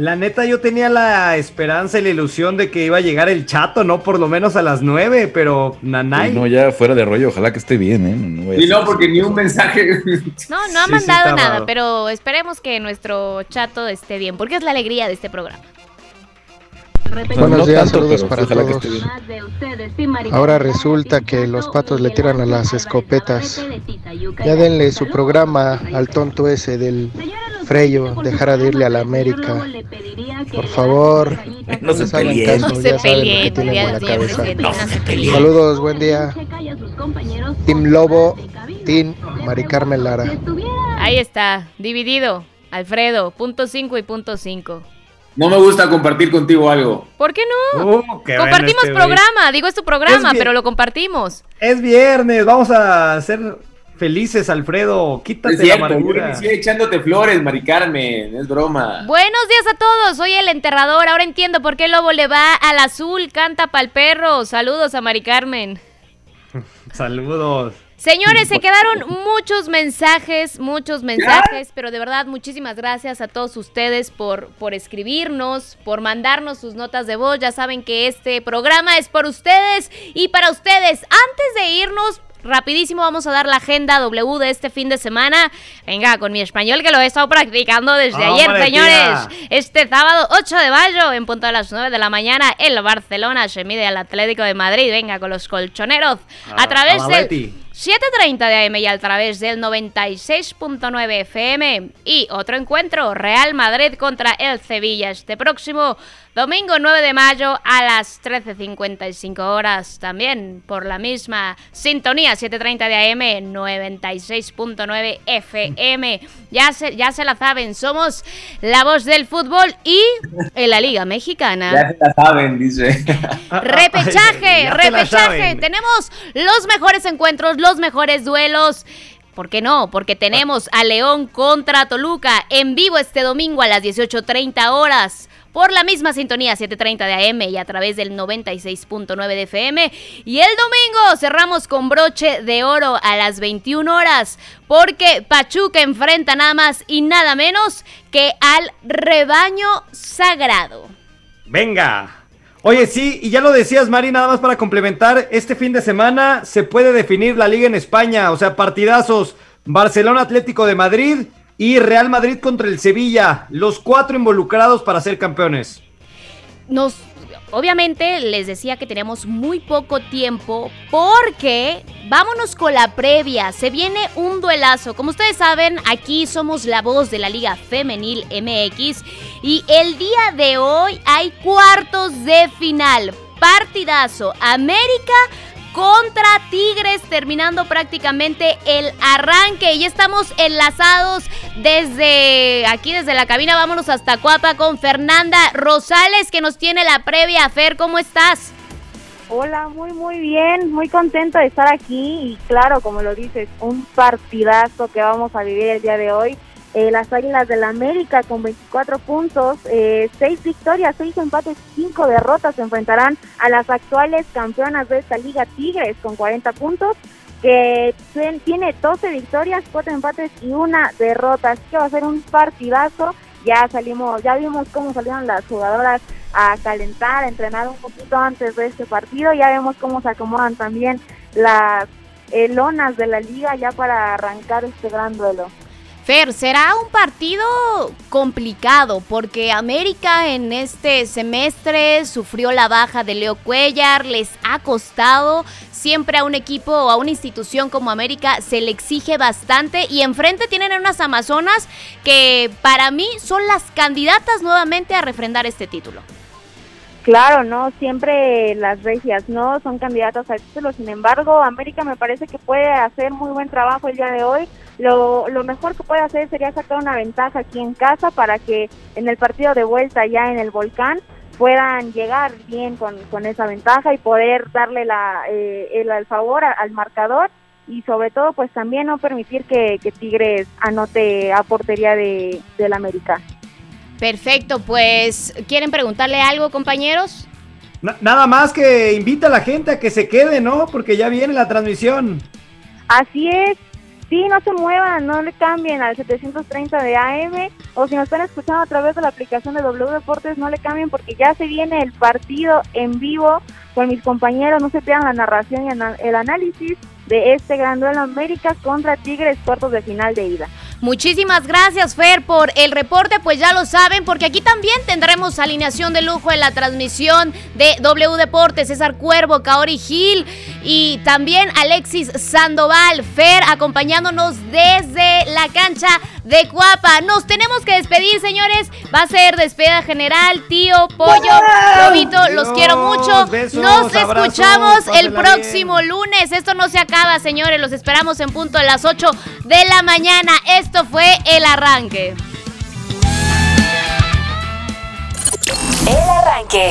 Speaker 5: La neta, yo tenía la esperanza y la ilusión de que iba a llegar el chato, ¿no? Por lo menos a las nueve, pero Nanay.
Speaker 10: Sí, no, ya fuera de rollo, ojalá que esté bien, ¿eh? No,
Speaker 4: Y no, porque ni un mensaje.
Speaker 2: No, no ha
Speaker 10: Sí,
Speaker 2: mandado nada,
Speaker 10: raro.
Speaker 2: pero esperemos que nuestro chato esté bien, porque es la alegría de este programa.
Speaker 26: Buenos
Speaker 10: no
Speaker 26: días, saludos para
Speaker 10: ojalá que
Speaker 26: todos. Ahora resulta que los patos le tiran a las escopetas. Ya denle su programa al tonto ese del Freyo, dejar de irle a la América. Por favor,
Speaker 10: No se peleen.
Speaker 2: No se
Speaker 26: ya saben lo que
Speaker 2: peleen, no se.
Speaker 26: Saludos, buen día. Team Lobo, Team Mari Carmen Lara.
Speaker 2: Ahí está, dividido. Alfredo, punto 5 y punto 5.
Speaker 4: No me gusta compartir contigo algo.
Speaker 2: ¿Por qué no?
Speaker 5: Uh, qué bueno
Speaker 2: compartimos
Speaker 5: este güey.
Speaker 2: programa, digo es tu programa,
Speaker 5: Es
Speaker 2: pero lo compartimos.
Speaker 5: Es viernes, vamos a ser felices, Alfredo. Quítate
Speaker 4: Es cierto,
Speaker 5: la
Speaker 4: yo
Speaker 5: amargura.
Speaker 4: inicié echándote flores, Mari Carmen, es broma.
Speaker 2: Buenos días a todos, soy el enterrador. Ahora entiendo por qué el lobo le va al azul, canta pa'l perro. Saludos a Mari Carmen. *laughs*
Speaker 5: Saludos.
Speaker 2: Señores, se quedaron muchos mensajes, muchos mensajes, pero de verdad muchísimas gracias a todos ustedes por, por escribirnos, por mandarnos sus notas de voz. Ya saben que este programa es por ustedes y para ustedes. Antes de irnos, rapidísimo vamos a dar la agenda W de este fin de semana. Venga, con mi español que lo he estado practicando desde ayer,
Speaker 5: ¡Hombre,
Speaker 2: señores.
Speaker 5: tía!
Speaker 2: Este sábado 8 de mayo, en punto a las 9 de la mañana, el Barcelona se mide al Atlético de Madrid. Venga, con los colchoneros. A
Speaker 5: A-
Speaker 2: través del. 7.30 de AM y a través del 96.9 FM. Y otro encuentro, Real Madrid contra el Sevilla este próximo domingo 9 de mayo a las 13.55 horas. También por la misma sintonía, 7.30 de AM, 96.9 FM. Ya se, ya se la saben, somos la voz del fútbol y en la Liga Mexicana.
Speaker 4: Ya se la saben, dice.
Speaker 2: Repechaje, repechaje. Tenemos los mejores encuentros, los mejores duelos. ¿Por qué no? Porque tenemos a León contra Toluca en vivo este domingo a las 18.30 horas. Por la misma sintonía 7.30 de AM y a través del 96.9 de FM. Y el domingo cerramos con broche de oro a las 21 horas. Porque Pachuca enfrenta nada más y nada menos que al rebaño sagrado.
Speaker 5: Venga. Oye, sí, y ya lo decías, Mari, nada más para complementar, este fin de semana se puede definir la liga en España, o sea, partidazos, Barcelona Atlético de Madrid y Real Madrid contra el Sevilla, los cuatro involucrados para ser campeones.
Speaker 2: nos obviamente les decía que tenemos muy poco tiempo porque vámonos con la previa, se viene un duelazo. Como ustedes saben, aquí somos la voz de la Liga Femenil MX y el día de hoy hay cuartos de final. Partidazo América contra Tigres, terminando prácticamente el arranque. Y estamos enlazados desde aquí, desde la cabina. Vámonos hasta Cuapa con Fernanda Rosales, que nos tiene la previa. Fer, ¿cómo estás?
Speaker 27: Hola, muy muy bien, muy contenta de estar aquí y claro, como lo dices, un partidazo que vamos a vivir el día de hoy. Eh, las Águilas del América con 24 puntos, eh, 6 victorias, 6 empates, 5 derrotas se enfrentarán a las actuales campeonas de esta liga Tigres con 40 puntos, que tien- tiene 12 victorias, 4 empates y una derrota. Así que va a ser un partidazo. Ya salimos, ya vimos cómo salieron las jugadoras a calentar, a entrenar un poquito antes de este partido. Ya vemos cómo se acomodan también las eh, lonas de la liga ya para arrancar este gran duelo.
Speaker 2: Fer, será un partido complicado porque América en este semestre sufrió la baja de Leo Cuellar, les ha costado, siempre a un equipo o a una institución como América se le exige bastante y enfrente tienen a unas Amazonas que para mí son las candidatas nuevamente a refrendar este título.
Speaker 27: Claro, no, siempre las regias no son candidatas al título, sin embargo, América me parece que puede hacer muy buen trabajo el día de hoy. Lo, lo mejor que puede hacer sería sacar una ventaja aquí en casa para que en el partido de vuelta ya en el volcán puedan llegar bien con, con esa ventaja y poder darle la, eh, el, favor al marcador y sobre todo pues también no permitir que, que Tigres anote a portería de, del América.
Speaker 2: Perfecto, pues ¿quieren preguntarle algo compañeros?
Speaker 5: Na- nada más que invita a la gente a que se quede, ¿no? Porque ya viene la transmisión.
Speaker 27: Así es. Sí, no se muevan, no le cambien al 730 de AM o si nos están escuchando a través de la aplicación de W Deportes, no le cambien porque ya se viene el partido en vivo con mis compañeros, no se pierdan la narración y el análisis de este gran duelo América contra Tigres cuartos de final de ida.
Speaker 2: Muchísimas gracias, Fer, por el reporte. Pues ya lo saben, porque aquí también tendremos alineación de lujo en la transmisión de W Deportes. César Cuervo, Kaori Gil y también Alexis Sandoval. Fer acompañándonos desde la cancha de Cuapa. Nos tenemos que despedir, señores. Va a ser despedida general, tío, pollo, lobito. Los
Speaker 5: Dios,
Speaker 2: quiero mucho.
Speaker 5: besos,
Speaker 2: Nos
Speaker 5: abrazos,
Speaker 2: escuchamos el próximo lunes. Esto no se acaba, señores. Los esperamos en punto a las 8 de la mañana. Esto fue el arranque.
Speaker 1: El arranque.